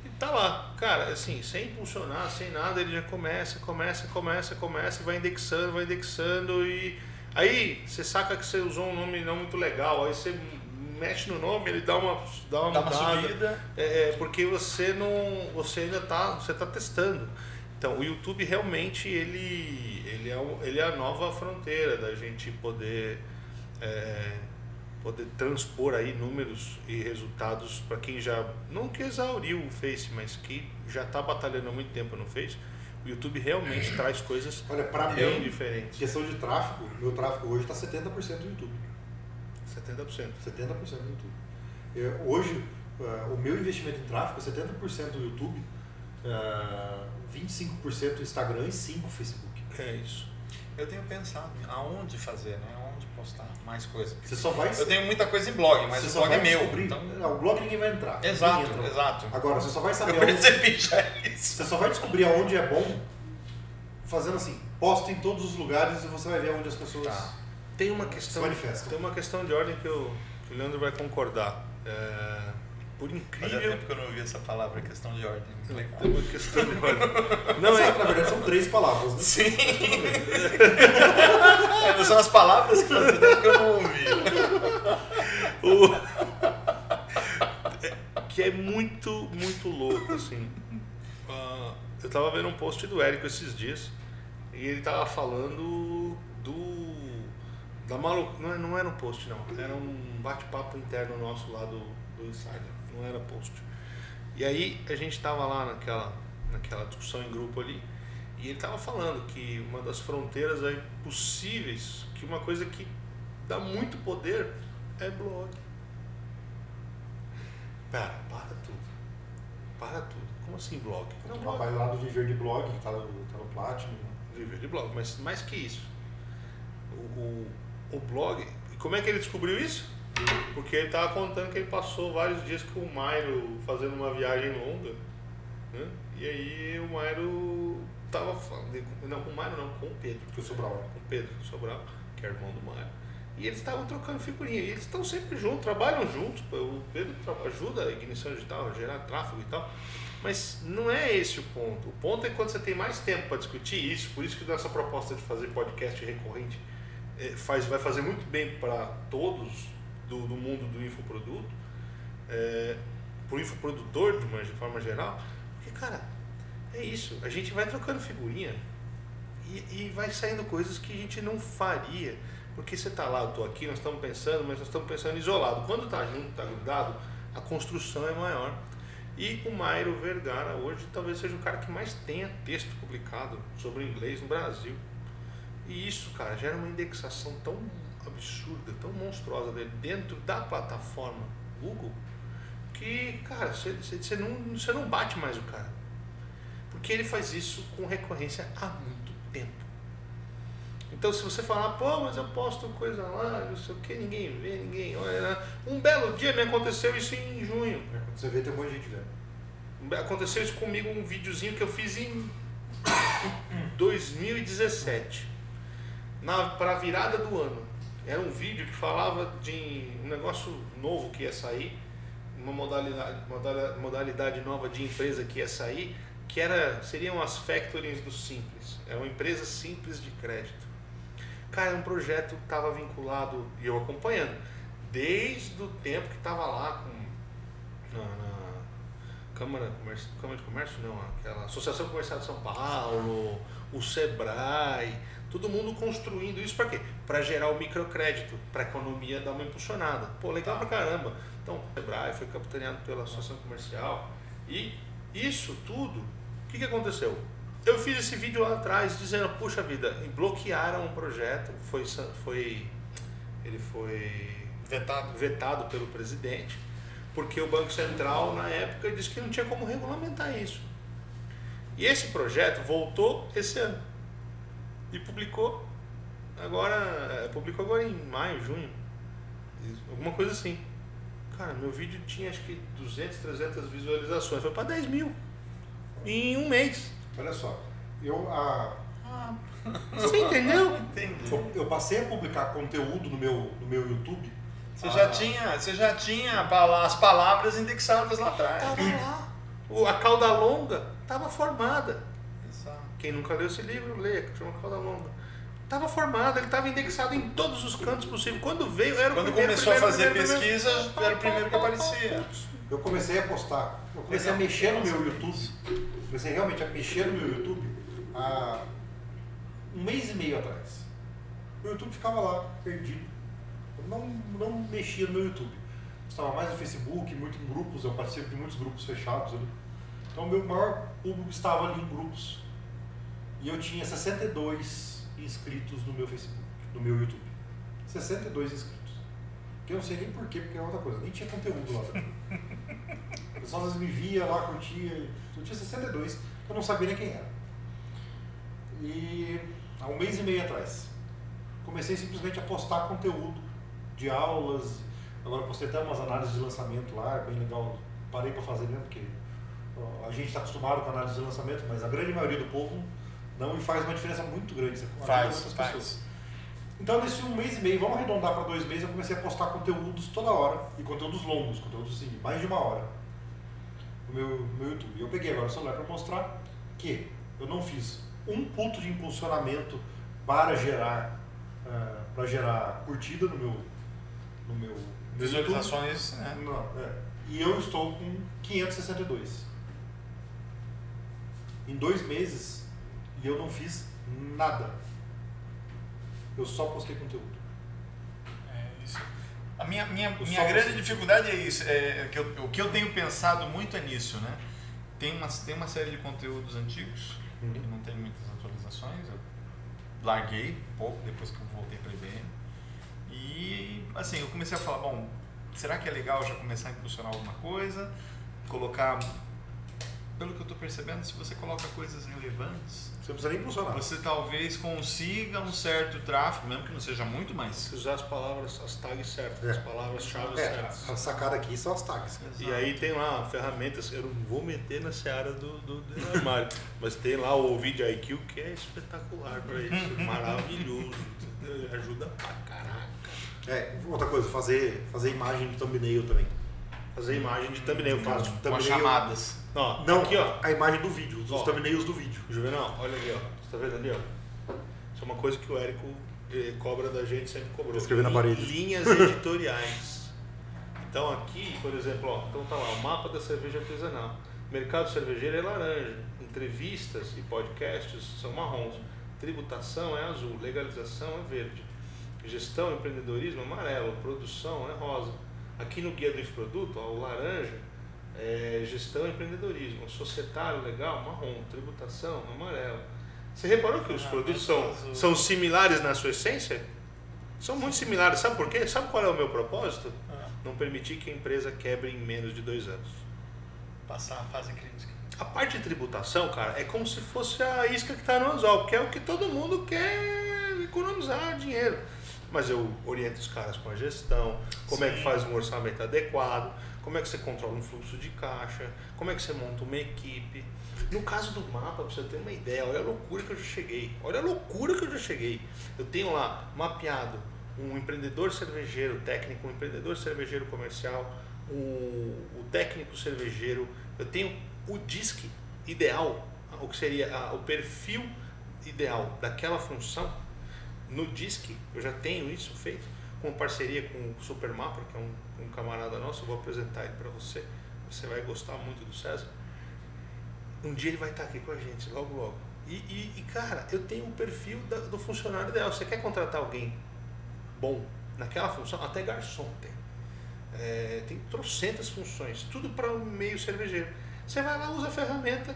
e tá lá, cara, assim, sem impulsionar, sem nada, ele já começa, começa, começa, começa, vai indexando, vai indexando e Aí você saca que você usou um nome não muito legal, aí você mexe no nome, ele dá uma, dá uma dá mudada. Uma subida. É, é, porque você não. Você ainda está você tá testando. Então o YouTube realmente ele, ele, é, ele é a nova fronteira da gente poder. É, poder transpor aí números e resultados para quem já não que exauriu o Face, mas que já está batalhando há muito tempo no Face o YouTube realmente traz coisas Olha, pra bem mim, diferentes. Questão de tráfego, meu tráfego hoje está 70% no YouTube. 70%. 70% no YouTube. Eu, hoje, uh, o meu investimento em tráfego é 70% no YouTube, uh, 25% no Instagram e 5% no Facebook. É isso. Eu tenho pensado aonde fazer, né? Postar mais coisas. Você só vai... Eu tenho muita coisa em blog, mas o blog é meu. Então... Não, o blog ninguém vai entrar. Exato, exato. Agora, você só vai saber Eu onde... isso. Você só vai descobrir aonde é bom fazendo assim, posta em todos os lugares e você vai ver onde as pessoas tá. tem uma questão, se manifestam. Tem uma questão de ordem que, eu, que o Leandro vai concordar. É, por Fazia incrível. tempo que eu não ouvi essa palavra, questão de ordem. Legal. Tem uma questão de ordem. Não, é, na verdade são três palavras, né? Sim! É, são as palavras que fazia tempo que eu não ouvi. o- que é muito, muito louco, assim. Ah, eu tava vendo um post do Érico esses dias e ele tava falando do. Da malu... não, é- não era um post, não. Era um bate-papo interno nosso lá do, do Insider. Não era post. E aí a gente tava lá naquela, naquela discussão em grupo ali e ele tava falando que uma das fronteiras aí possíveis, que uma coisa que dá muito poder é blog. Pera, para tudo. Para tudo. Como assim blog? Não, O blog. rapaz lá do Viver de Blog, que tá no, tá no Platinum. Viver de blog, mas mais que isso. O, o, o blog. Como é que ele descobriu isso? Porque ele estava contando que ele passou vários dias com o Mairo fazendo uma viagem longa. Né? E aí o Mairo tava falando. Não, com o Mairo não, com o Pedro. Que o Sobral. Com o Pedro Sobral, que é irmão do Mairo. E eles estavam trocando figurinha. E eles estão sempre juntos, trabalham juntos. O Pedro ajuda a ignição digital, a gerar tráfego e tal. Mas não é esse o ponto. O ponto é quando você tem mais tempo para discutir isso. Por isso que nossa proposta de fazer podcast recorrente eh, faz, vai fazer muito bem para todos do, do mundo do infoproduto, é, para o infoprodutor de, uma, de forma geral. Porque, cara, é isso. A gente vai trocando figurinha e, e vai saindo coisas que a gente não faria. Porque você tá lá, eu tô aqui, nós estamos pensando, mas nós estamos pensando isolado. Quando tá junto, tá grudado, a construção é maior. E o Mairo Vergara hoje talvez seja o cara que mais tenha texto publicado sobre inglês no Brasil. E isso, cara, gera uma indexação tão absurda, tão monstruosa dele dentro da plataforma Google que, cara, você, você, não, você não bate mais o cara. Porque ele faz isso com recorrência há muito tempo. Então, se você falar, pô, mas eu posto coisa lá, não sei o que, ninguém vê, ninguém olha. né? Um belo dia me aconteceu isso em junho. É, você vê, tem um monte de gente vendo. Aconteceu isso comigo, um videozinho que eu fiz em 2017, para a virada do ano. Era um vídeo que falava de um negócio novo que ia sair, uma modalidade, modalidade, nova de empresa que ia sair, que era, seriam as factorings do Simples. É uma empresa simples de crédito. Cara, é um projeto que estava vinculado, e eu acompanhando, desde o tempo que estava lá com, na, na Câmara, Câmara de Comércio, não, aquela Associação Comercial de São Paulo, o Sebrae, todo mundo construindo isso para quê? Para gerar o microcrédito, para a economia dar uma impulsionada. Pô, legal pra caramba. Então, o Sebrae foi capitaneado pela Associação Comercial e isso tudo, o que, que aconteceu? Eu fiz esse vídeo lá atrás dizendo, puxa vida, e bloquearam o projeto, foi, foi, ele foi Vetado. vetado pelo presidente, porque o Banco Central, na época, disse que não tinha como regulamentar isso. E esse projeto voltou esse ano e publicou agora, é, publicou agora em maio, junho, alguma coisa assim. Cara, meu vídeo tinha acho que 200, 300 visualizações, foi para 10 mil em um mês. Olha só, eu, a, Você entendeu? Entendi. eu passei a publicar conteúdo no meu, no meu YouTube. Você Ah, já tinha, você já tinha as palavras indexadas lá atrás. Tava lá. O- A cauda longa estava formada. Quem nunca leu esse livro, lê, que chama Cauda Longa. Estava formado, ele estava indexado em todos os cantos possíveis. Quando veio, era o Quando primeiro, começou a primeiro, fazer primeiro, pesquisa, primeiro. era o primeiro que aparecia. Eu comecei a postar, eu comecei a mexer no meu YouTube. Comecei realmente a mexer no meu YouTube há um mês e meio atrás. O YouTube ficava lá, perdido. Eu não, não mexia no meu YouTube. Estava mais no Facebook, muito em grupos, eu participo de muitos grupos fechados ali. Então o meu maior público estava ali em grupos. E eu tinha 62 inscritos no meu Facebook, no meu YouTube. 62 inscritos. Que eu não sei nem porquê, porque é outra coisa, nem tinha conteúdo lá também. O pessoal às vezes me via lá, curtia. Eu tinha 62, eu não sabia nem quem era. E há um mês e meio atrás, comecei simplesmente a postar conteúdo de aulas. Agora postei até umas análises de lançamento lá, é bem legal. Parei para fazer mesmo, porque a gente está acostumado com análise de lançamento, mas a grande maioria do povo não e faz uma diferença muito grande. Você Faz, faz. pessoas. Então, nesse um mês e meio, vamos arredondar para dois meses, eu comecei a postar conteúdos toda hora, e conteúdos longos, conteúdos assim, mais de uma hora, no meu, meu YouTube. E eu peguei agora o celular para mostrar que eu não fiz um ponto de impulsionamento para gerar, uh, para gerar curtida no meu, no meu visualizações, né? Não, é. E eu estou com 562. Em dois meses, e eu não fiz nada. Eu só postei conteúdo. É isso. A minha, minha, minha grande dificuldade é isso. É, que eu, o que eu tenho pensado muito é nisso, né? Tem uma, tem uma série de conteúdos antigos uhum. que não tem muitas atualizações. Eu larguei um pouco depois que eu voltei para a IBM. E assim, eu comecei a falar, bom, será que é legal já começar a impulsionar alguma coisa? Colocar pelo que eu estou percebendo, se você coloca coisas relevantes, você não precisa nem impulsionar. Você talvez consiga um certo tráfego, mesmo que não seja muito mais. Se usar as palavras, as tags certas, é. as palavras-chave é, certas. A sacada aqui são as tags. Exato. E aí tem lá ferramentas, eu não vou meter na seara do, do, do armário, mas tem lá o Video IQ que é espetacular para isso, maravilhoso, ajuda pra caraca. É, outra coisa, fazer, fazer imagem de thumbnail também. Fazer imagem de thumbnail, eu faço. Com thumbnail, chamadas. Ó, não, aqui ó. A imagem do vídeo, os thumbnails do vídeo. Juvenal, olha ali ó. Você tá vendo ali ó? Isso é uma coisa que o Érico eh, cobra da gente, sempre cobrou. Escrever na parede. Linhas editoriais. Então aqui, por exemplo, ó, então tá lá, o mapa da cerveja artesanal. Mercado cervejeiro é laranja. Entrevistas e podcasts são marrons. Tributação é azul. Legalização é verde. Gestão e empreendedorismo é amarelo. Produção é rosa Aqui no guia do infoproduto, ó, o laranja é gestão e empreendedorismo, societário legal, marrom, tributação, amarelo. Você reparou que os ah, produtos são, são similares na sua essência? São muito similares. Sabe por quê? Sabe qual é o meu propósito? Ah. Não permitir que a empresa quebre em menos de dois anos. Passar a fase crítica. A parte de tributação, cara, é como se fosse a isca que está no anzol, que é o que todo mundo quer economizar dinheiro mas eu oriento os caras com a gestão, como Sim. é que faz um orçamento adequado, como é que você controla um fluxo de caixa, como é que você monta uma equipe. No caso do mapa, para você ter uma ideia, olha a loucura que eu já cheguei. Olha a loucura que eu já cheguei. Eu tenho lá mapeado um empreendedor cervejeiro técnico, um empreendedor cervejeiro comercial, o, o técnico cervejeiro. Eu tenho o DISC ideal, o que seria a, o perfil ideal daquela função no DISC, eu já tenho isso feito, com parceria com o Supermapper, que é um, um camarada nosso, eu vou apresentar ele para você. Você vai gostar muito do César. Um dia ele vai estar aqui com a gente, logo, logo. E, e, e cara, eu tenho um perfil da, do funcionário ideal. Você quer contratar alguém bom naquela função? Até garçom tem. É, tem trocentas funções, tudo para o meio cervejeiro. Você vai lá, usa a ferramenta,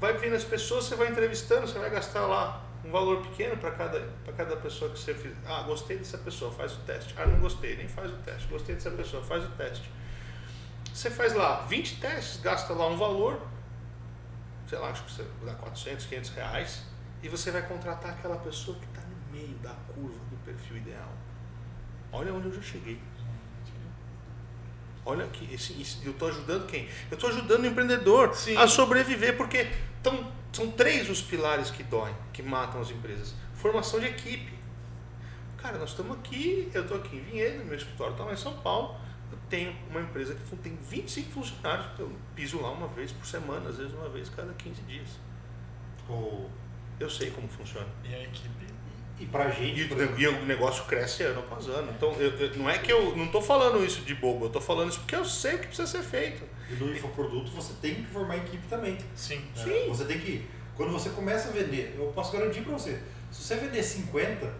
vai vendo as pessoas, você vai entrevistando, você vai gastar lá um valor pequeno para cada, cada pessoa que você fizer. Ah, gostei dessa pessoa, faz o teste. Ah, não gostei, nem faz o teste. Gostei dessa pessoa, faz o teste. Você faz lá 20 testes, gasta lá um valor, sei lá, acho que você dá 400, 500 reais, e você vai contratar aquela pessoa que está no meio da curva do perfil ideal. Olha onde eu já cheguei. Olha aqui, esse, esse, eu estou ajudando quem? Eu estou ajudando o empreendedor Sim. a sobreviver, porque tão, são três os pilares que doem, que matam as empresas. Formação de equipe. Cara, nós estamos aqui, eu estou aqui em Vinhedo, meu escritório está lá em São Paulo. Eu tenho uma empresa que tem 25 funcionários, eu piso lá uma vez por semana, às vezes uma vez cada 15 dias. Oh. Eu sei como funciona. E a equipe? E pra gente. E, e o negócio cresce ano após ano. Então, eu, eu, não é que eu não estou falando isso de bobo, eu estou falando isso porque eu sei o que precisa ser feito. E no infoproduto você tem que formar equipe também. Sim. É, Sim. Você tem que. Quando você começa a vender, eu posso garantir para você, se você vender 50,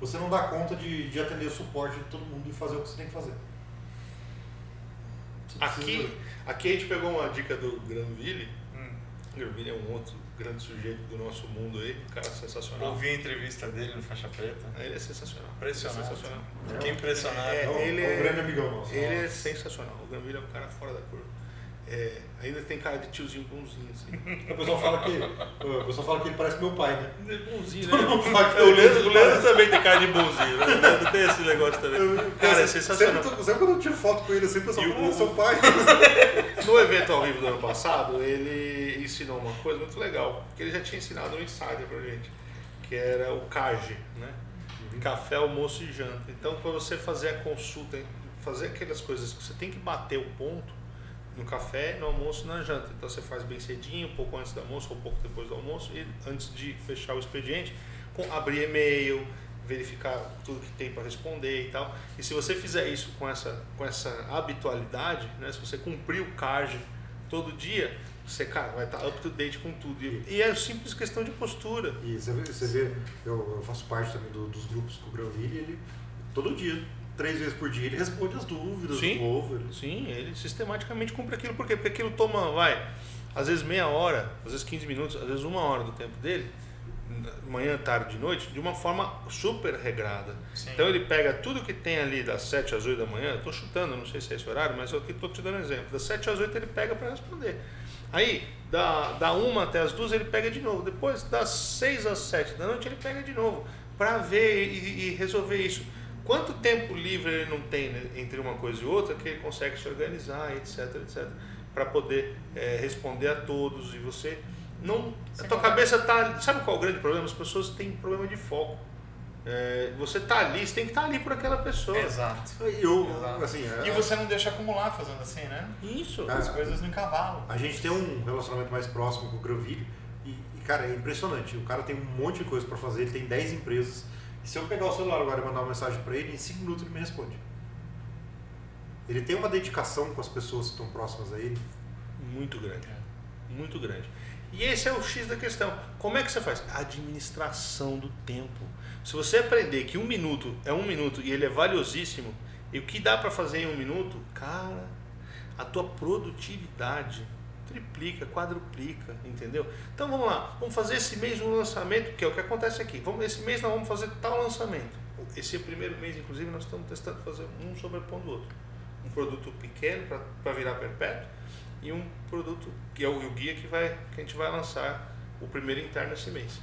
você não dá conta de, de atender o suporte de todo mundo e fazer o que você tem que fazer. Aqui, aqui a gente pegou uma dica do Granville. Hum. Granville é um outro grande sujeito do nosso mundo aí, um cara sensacional. Ouvi a entrevista dele no Faixa Preta. Ele é sensacional. Impressionante. É sensacional. Fiquei impressionado. É, é, ele é, um grande amigão nosso. Ele é sensacional. O Granville é um cara fora da curva. É, ainda tem cara de tiozinho bonzinho, assim. O pessoal fala que, o pessoal fala que ele parece meu pai, né? É bonzinho, né? o, Leandro, o Leandro também tem cara de bonzinho, né? O Leandro tem esse negócio também. Cara, é sensacional. Sempre, sempre quando eu tiro foto com ele, sempre o pessoal fala, seu pai. No evento ao vivo do ano passado, ele ensinou uma coisa muito legal, porque ele já tinha ensinado um insider pra gente, que era o CAGE, né? Café, almoço e janta. Então, para você fazer a consulta, fazer aquelas coisas que você tem que bater o ponto no café, no almoço e na janta. Então, você faz bem cedinho, um pouco antes do almoço ou um pouco depois do almoço, e antes de fechar o expediente, com, abrir e-mail, verificar tudo que tem para responder e tal. E se você fizer isso com essa, com essa habitualidade, né, se você cumprir o CARD todo dia, você, cara, vai estar up to date com tudo. E, e é simples questão de postura. E você vê, você vê eu, eu, faço parte também do, dos grupos com o Granville, ele todo dia, três vezes por dia, ele responde as dúvidas sim, do povo. Ele... Sim, ele sistematicamente cumpre aquilo. Por quê? Porque aquilo toma, vai, às vezes meia hora, às vezes 15 minutos, às vezes uma hora do tempo dele manhã, tarde, de noite, de uma forma super regrada. Sim. Então ele pega tudo que tem ali das 7 às 8 da manhã, estou chutando, não sei se é esse horário, mas eu estou te dando um exemplo. Das 7 às 8 ele pega para responder. Aí, da, da 1 até as 2 ele pega de novo. Depois, das 6 às 7 da noite ele pega de novo. Para ver e, e, resolver isso. Quanto tempo livre ele não tem né, entre uma coisa e outra que ele consegue se organizar, etc, etc, para poder é, responder a todos e você não, a tua cabeça tá. Sabe qual é o grande problema? As pessoas têm problema de foco. É, você tá ali, você tem que estar tá ali por aquela pessoa. Exato. Eu, Exato. Assim, é, e você não deixa acumular fazendo assim, né? Isso. As coisas no cavalo. A gente tem um relacionamento mais próximo com o Granville e, e, cara, é impressionante. O cara tem um monte de coisa para fazer, ele tem 10 empresas. E se eu pegar o celular agora e mandar uma mensagem para ele, em 5 minutos ele me responde. Ele tem uma dedicação com as pessoas que estão próximas a ele. Muito grande. Muito grande. E esse é o X da questão. Como é que você faz? Administração do tempo. Se você aprender que um minuto é um minuto e ele é valiosíssimo, e o que dá para fazer em um minuto, cara, a tua produtividade triplica, quadruplica, entendeu? Então vamos lá, vamos fazer esse mês um lançamento, que é o que acontece aqui. Vamos, esse mês nós vamos fazer tal lançamento. Esse primeiro mês, inclusive, nós estamos testando fazer um sobrepondo o outro. Um produto pequeno para virar perpétuo e um produto que é o, guia que, vai, que a gente vai lançar o primeiro interno esse mês.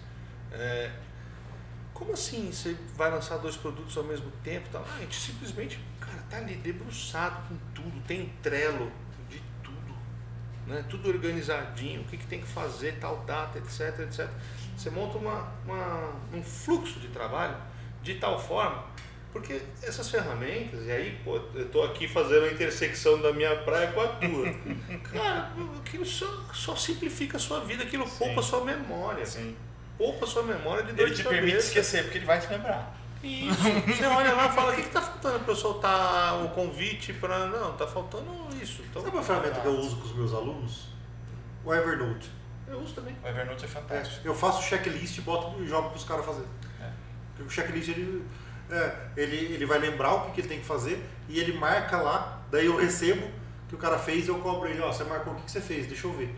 É, como assim você vai lançar dois produtos ao mesmo tempo? Tal? Ah, a gente simplesmente, cara, tá ali debruçado com tudo, tem de tudo, né? tudo organizadinho, o que, que tem que fazer, tal data, etc, etc. Você monta uma, uma, um fluxo de trabalho de tal forma porque essas ferramentas, e aí, pô, eu tô aqui fazendo a intersecção da minha praia com a tua. Cara, aquilo só, só simplifica a sua vida, aquilo Sim. poupa a sua memória. Sim. Poupa a sua memória de dor Ele te permite esquecer, porque ele vai te lembrar. Isso. Você olha lá e fala, o que está faltando para eu soltar o convite para. Não, está faltando isso. Então... Sabe uma ferramenta que eu uso com os meus alunos? O Evernote. Eu uso também. O Evernote é fantástico. É, eu faço checklist e boto e jogo para os caras fazer. É. O checklist ele é, ele, ele vai lembrar o que, que ele tem que fazer e ele marca lá, daí eu recebo que o cara fez e eu cobro ele, ó, você marcou o que, que você fez, deixa eu ver.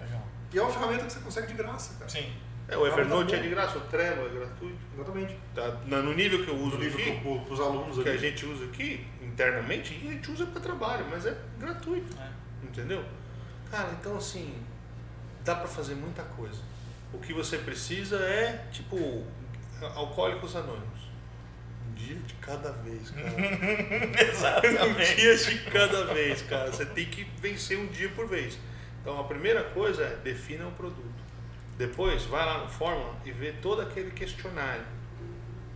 Legal. E é uma ferramenta que você consegue de graça, cara. Sim. É, o Evernote é de graça, o Trello é gratuito. Exatamente. Tá, no nível que eu uso no nível aqui, para os alunos que ali. a gente usa aqui internamente, e a gente usa para trabalho, mas é gratuito. É. Entendeu? Cara, então assim, dá para fazer muita coisa. O que você precisa é, tipo, alcoólicos anônimos dia de cada vez, cara. Exatamente. um dia de cada vez, cara. Você tem que vencer um dia por vez. Então a primeira coisa é defina o produto. Depois vai lá no Fórmula e vê todo aquele questionário.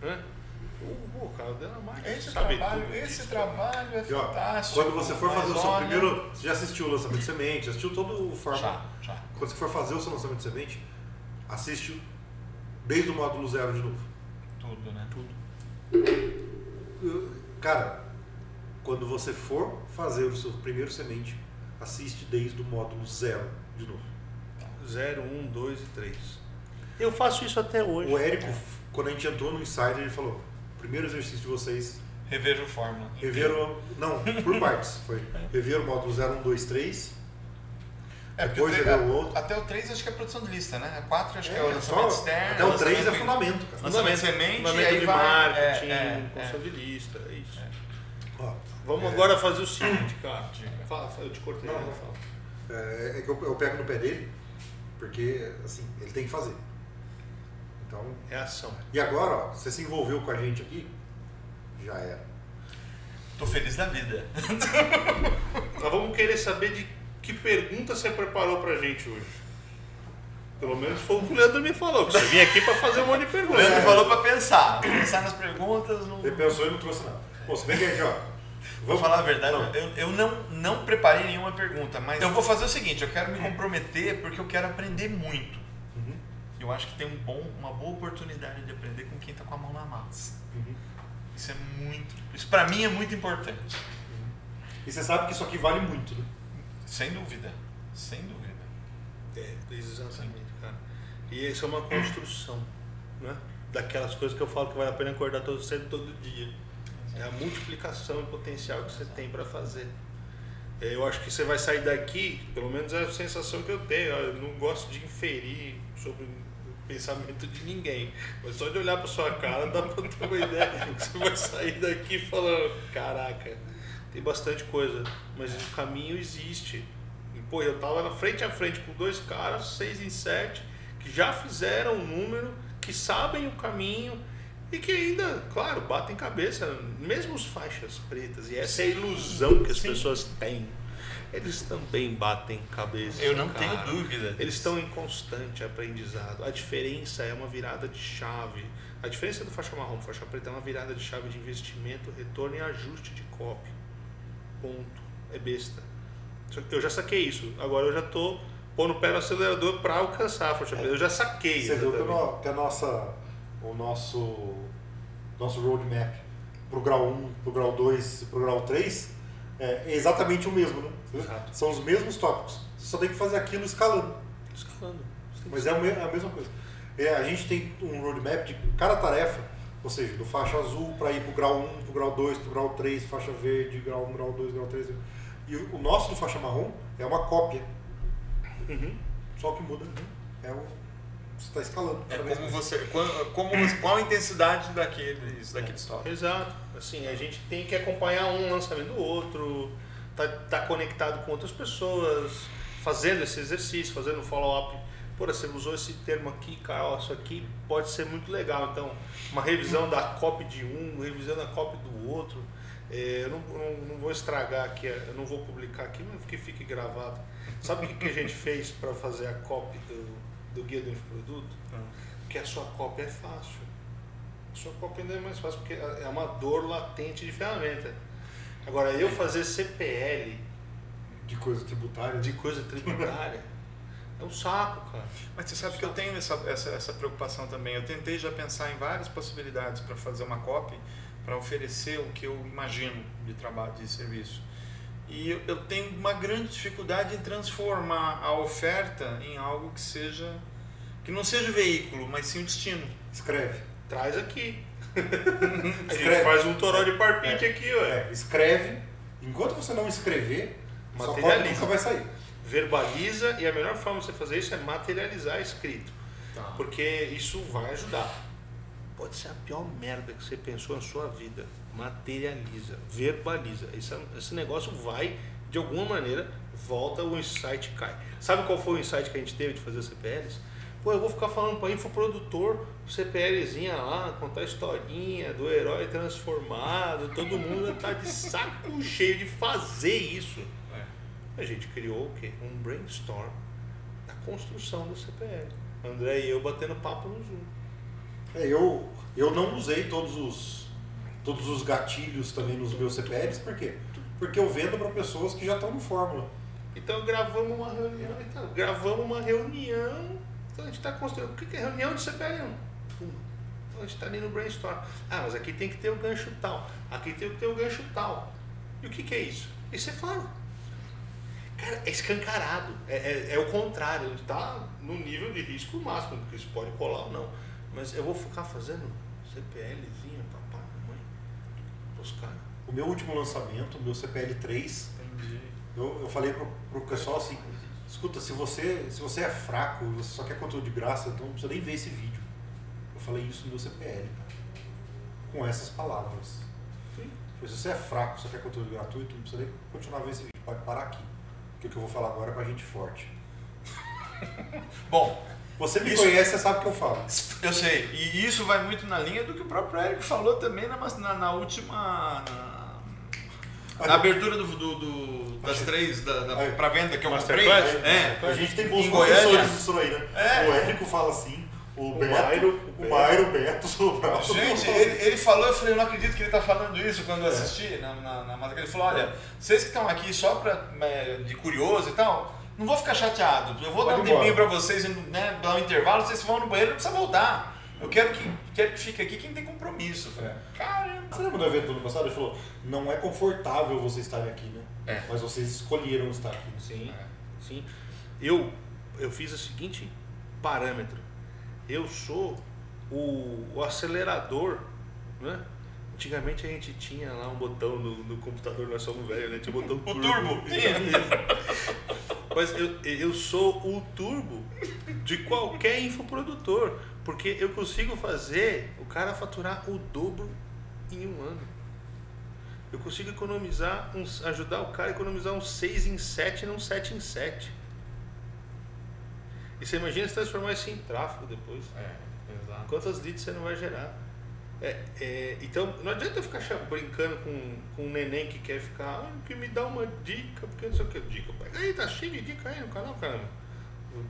Né? O, cara dela mais esse trabalho, esse disso, trabalho é ó, fantástico. Quando você for fazer o seu olha... primeiro. Você já assistiu o lançamento de semente, assistiu todo o Fórmula. Já, já. Quando você for fazer o seu lançamento de semente, assiste desde o módulo zero de novo. Tudo, né? Tudo. Cara, quando você for fazer o seu primeiro semente, assiste desde o módulo zero de novo. Zero, um, dois e três. Eu faço isso até hoje. O Érico, quando a gente entrou no Insider, ele falou: primeiro exercício de vocês. Reveram fórmula. Reveram. Não, por partes. Foi. Reveram o módulo 0, 1, 2, 3 é, Depois o 3, o outro. Até o 3 acho que é produção de lista, né? A 4 acho é, que é o é, lançamento externo. Até o 3 é fundamento. Cara. Lançamento semente, fundamento de vai, marketing, é, construção de lista, é isso. Ó, Vamos agora fazer o seguinte, cara. Fala, eu te cortei. Não, não. Fala. É, que eu, eu pego no pé dele, porque assim, ele tem que fazer. Então. É ação. E agora, ó, você se envolveu com a gente aqui, já era. Tô feliz da vida. Nós vamos querer saber de que pergunta você preparou pra gente hoje? Pelo menos foi o que o Leandro me falou. Que você vinha aqui para fazer um monte de O perguntas. Leandro falou pra pensar. Pensar nas perguntas. Não... Ele pensou e não trouxe nada. Bom, se bem que a gente, ó. Vou falar a verdade, Não. eu, eu não, não preparei nenhuma pergunta, mas eu vou fazer o seguinte, eu quero me comprometer porque eu quero aprender muito. Uhum, Eu acho que tem um bom, uma boa oportunidade de aprender com quem está com a mão na massa. uhum. Isso é muito, isso para mim é muito importante. E você sabe que isso aqui vale muito, né? Sem dúvida, sem dúvida. É, exatamente, cara. E isso é uma construção, né? Daquelas coisas que eu falo que vale a pena acordar todo cedo todo dia. É a multiplicação potencial que você tem para fazer. É, Eu acho que você vai sair daqui, pelo menos é a sensação que eu tenho. Eu não gosto de inferir sobre o pensamento de ninguém. Mas só de olhar para sua cara dá para ter uma ideia. Você vai sair daqui falando: caraca, tem bastante coisa, mas o caminho existe. E, pô, eu tava na frente a frente com dois caras, seis em sete, que já fizeram um número, que sabem o caminho e que ainda, claro, batem cabeça, mesmo os faixas pretas. E essa é a ilusão que as Sim. pessoas têm. Eles também batem cabeça. Eu não cara. tenho dúvida. Eles estão em constante aprendizado. A diferença é uma virada de chave. A diferença do faixa marrom para faixa preta é uma virada de chave de investimento, retorno e ajuste de copy. Ponto. É besta. Eu já saquei isso. Agora eu já tô pondo o pé no acelerador para alcançar a faixa preta. Eu já saquei. Você viu que a nossa, o nosso, nosso roadmap pro grau 1, pro grau 2 e pro grau 3 é exatamente o mesmo, né? Exato. São os mesmos tópicos. Você só tem que fazer aquilo escalando. Escalando. Mas é a é a mesma coisa. É, a gente tem um roadmap de cada tarefa, ou seja, do faixa azul para ir pro grau 1, pro grau 2, pro grau 3, faixa verde, grau 1, grau 2, grau 3. E o o nosso do faixa marrom é uma cópia. Uhum. Só o que muda é o. Você está escalando. É como mais. você, qual, como, qual a intensidade daqueles, daqueles tópicos. Exato. Assim, a gente tem que acompanhar um lançamento do outro, tá, tá conectado com outras pessoas, fazendo esse exercício, fazendo follow-up. Pô, você usou esse termo aqui, cara, ó, isso aqui pode ser muito legal. Então, uma revisão da copy de um, revisão da copy do outro. É, eu não, não, não vou estragar aqui, eu não vou publicar aqui, mas que fique gravado. Sabe o que, que a gente fez para fazer a copy do, do guia do infoproduto? Porque a sua cópia é fácil. A sua cópia ainda é mais fácil, porque é uma dor latente de ferramenta. Agora, eu fazer CPL De coisa tributária. de coisa tributária é um saco, cara. Mas você sabe que eu tenho essa, essa, essa preocupação também. Eu tentei já pensar em várias possibilidades para fazer uma copy, para oferecer o que eu imagino de trabalho, de serviço. E eu, eu tenho uma grande dificuldade em transformar a oferta em algo que seja que não seja o veículo, mas sim o destino. Escreve. Traz aqui. Escreve. faz um toró de parpite aqui, ué. É, escreve. Enquanto você não escrever, Materializa. nunca vai sair. Verbaliza e a melhor forma de você fazer isso é materializar escrito. Porque isso vai ajudar. Pode ser a pior merda que você pensou na sua vida. Materializa, verbaliza. Esse, esse negócio vai, de alguma maneira, volta, o insight cai. Sabe qual foi o insight que a gente teve de fazer CPLs? Pô, eu vou ficar falando para infoprodutor, CPLzinha lá, contar a historinha do herói transformado, todo mundo tá de saco cheio de fazer isso. A gente criou o quê? Um brainstorm da construção do CPL. André e eu batendo papo no Zoom. É, eu, eu não usei todos os, todos os gatilhos também nos meus CPLs, por quê? Porque eu vendo para pessoas que já estão no Fórmula. Então gravamos uma reunião. Então, gravamos uma reunião. Então a gente está construindo. O que é reunião de CPL? Então a gente está ali no brainstorm. Ah, mas aqui tem que ter o gancho tal. Aqui tem que ter o gancho tal. E o que, que é isso? E você fala. Cara, é escancarado. É, é, é o contrário. Está no nível de risco máximo, porque isso pode colar ou não. Mas eu vou ficar fazendo CPLzinho, papai, mamãe, pros caras. O meu último lançamento, o meu CPL 3, Entendi. eu, eu falei pro, pro pessoal assim, escuta, se você, se você é fraco, você só quer conteúdo de graça, então não precisa nem ver esse vídeo. Eu falei isso no meu CPL, cara. Com essas palavras. Sim. Se você é fraco, só quer conteúdo gratuito, não precisa nem continuar vendo esse vídeo, pode parar aqui. Porque o que eu vou falar agora é pra gente forte. Bom, Você me Isso- conhece, você sabe o que eu falo. eu sei. E isso vai muito na linha do que o próprio Eric falou também na, na, na última. na- Na abertura do, do- do- das três, da, da, pra venda que eu comprei. Masterclass? É. A gente tem bons professores disso aí, né? É. O Érico fala assim, o, Beto, Mairo, o o Mairo, o Beto, o Brau. Gente, ele, ele falou, eu falei, eu não acredito que ele tá falando isso quando eu assisti na, na, na matéria. Ele falou, olha, vocês que estão aqui só pra, é, de curioso e tal, não vou ficar chateado. Eu vou dar um Pode ir embora. tempinho pra vocês, né, dar um intervalo, vocês vão no banheiro, não precisa voltar. Eu quero que, quero que fique aqui quem tem compromisso. Falei, Caramba. Você lembra do evento do ano passado? Ele falou, não é confortável vocês estarem aqui, né? É. Mas vocês escolheram estar aqui. Sim, É. sim. Eu, eu fiz o seguinte parâmetro. Eu sou o, o acelerador, né? Antigamente a gente tinha lá um botão no, no computador, nós somos velhos, né? Tinha um botão O turbo, tinha. Mas eu, eu sou o turbo de qualquer infoprodutor, porque eu consigo fazer o cara faturar o dobro em um ano. Eu consigo economizar, uns, ajudar o cara a economizar uns 6 em 7 e não 7 em 7. E você imagina se transformar isso em tráfego depois. É, exato. Quantas leads você não vai gerar? É, é, então, não adianta eu ficar brincando com, com um neném que quer ficar, ah, que me dá uma dica, porque não sei o que dica. Pega aí, tá cheio de dica aí no canal, caramba.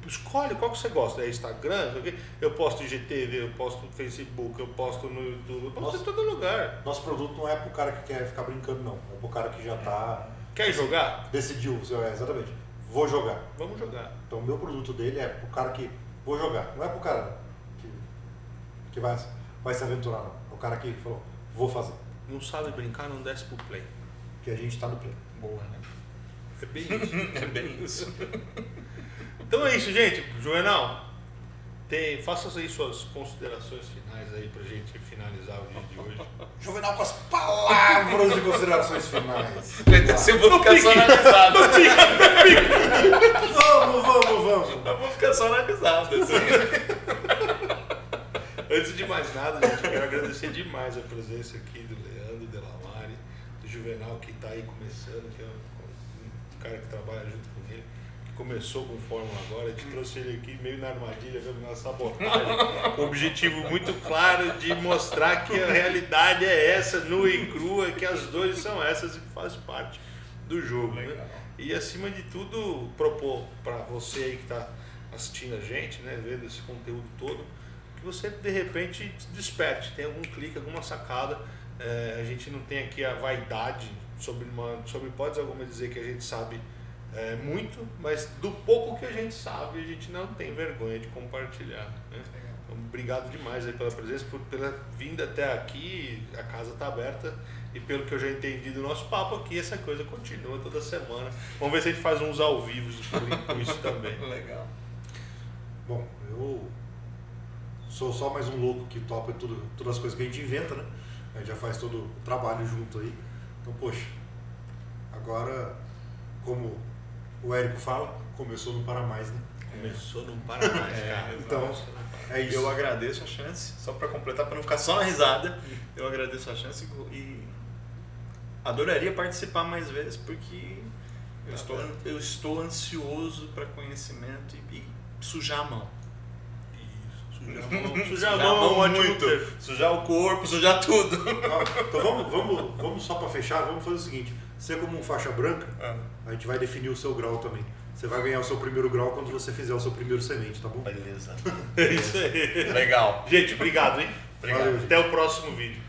Escolhe qual que você gosta. É Instagram, eu posto em GTV, eu posto no Facebook, eu posto no YouTube, eu posto Nossa. em todo lugar. Nosso produto não é pro cara que quer ficar brincando, não. É pro cara que já tá. Quer jogar? Decidiu, é, exatamente. Vou jogar. Vamos jogar. Então o meu produto dele é pro cara que vou jogar. Não é pro cara que, que vai, vai se aventurar, não. O cara que falou, vou fazer. Não sabe brincar, não desce pro play. Que a gente tá no play. Boa, né? É bem isso. É bem isso. Então é isso, gente. Juvenal, tem, faça aí suas considerações finais aí pra gente finalizar o dia de hoje. Juvenal com as palavras de considerações finais. Eu vou ficar só na risada. Vamos, vamos, vamos. Eu vou ficar só na risada. Assim. Antes de mais nada, gente, eu quero agradecer demais a presença aqui do Leandro Delamare, do Juvenal que está aí começando, que é um, cara que trabalha junto com ele, que começou com Fórmula agora, a gente trouxe ele aqui meio na armadilha, mesmo na sabotagem, com o objetivo muito claro de mostrar que a realidade é essa, nua e crua, que as dores são essas e que faz parte do jogo. Né? E acima de tudo, propor para você aí que está assistindo a gente, né, vendo esse conteúdo todo, que você de repente desperte, tem algum clique, alguma sacada. É, a gente não tem aqui a vaidade sobre, uma, sobre hipótese alguma dizer que a gente sabe é, muito, mas do pouco que a gente sabe, a gente não tem vergonha de compartilhar. Né? Então, obrigado demais aí pela presença, por, pela vinda até aqui. A casa está aberta e pelo que eu já entendi do nosso papo aqui, essa coisa continua toda semana. Vamos ver se a gente faz uns ao vivo com isso também. Legal. Bom, eu sou só mais um louco que topa tudo, todas as coisas que a gente inventa, né? A gente já faz todo o trabalho junto aí. Então, poxa, agora, como o Érico fala, começou no para mais, né? Começou não para mais, É, cara. então, para. É isso. Eu agradeço a chance, só para completar, para não ficar só na risada, eu agradeço a chance e adoraria participar mais vezes porque eu estou, eu estou ansioso para conhecimento e, e sujar a mão. Sujar a mão. Mão ótimo muito. Sujar o corpo, sujar tudo. Então vamos, vamos, vamos só para fechar, vamos fazer o seguinte. Você como um faixa branca, a gente vai definir o seu grau também. Você vai ganhar o seu primeiro grau quando você fizer o seu primeiro semente, tá bom? Beleza. É isso aí. Legal. Gente, obrigado, hein? Obrigado. Valeu. Até o próximo vídeo.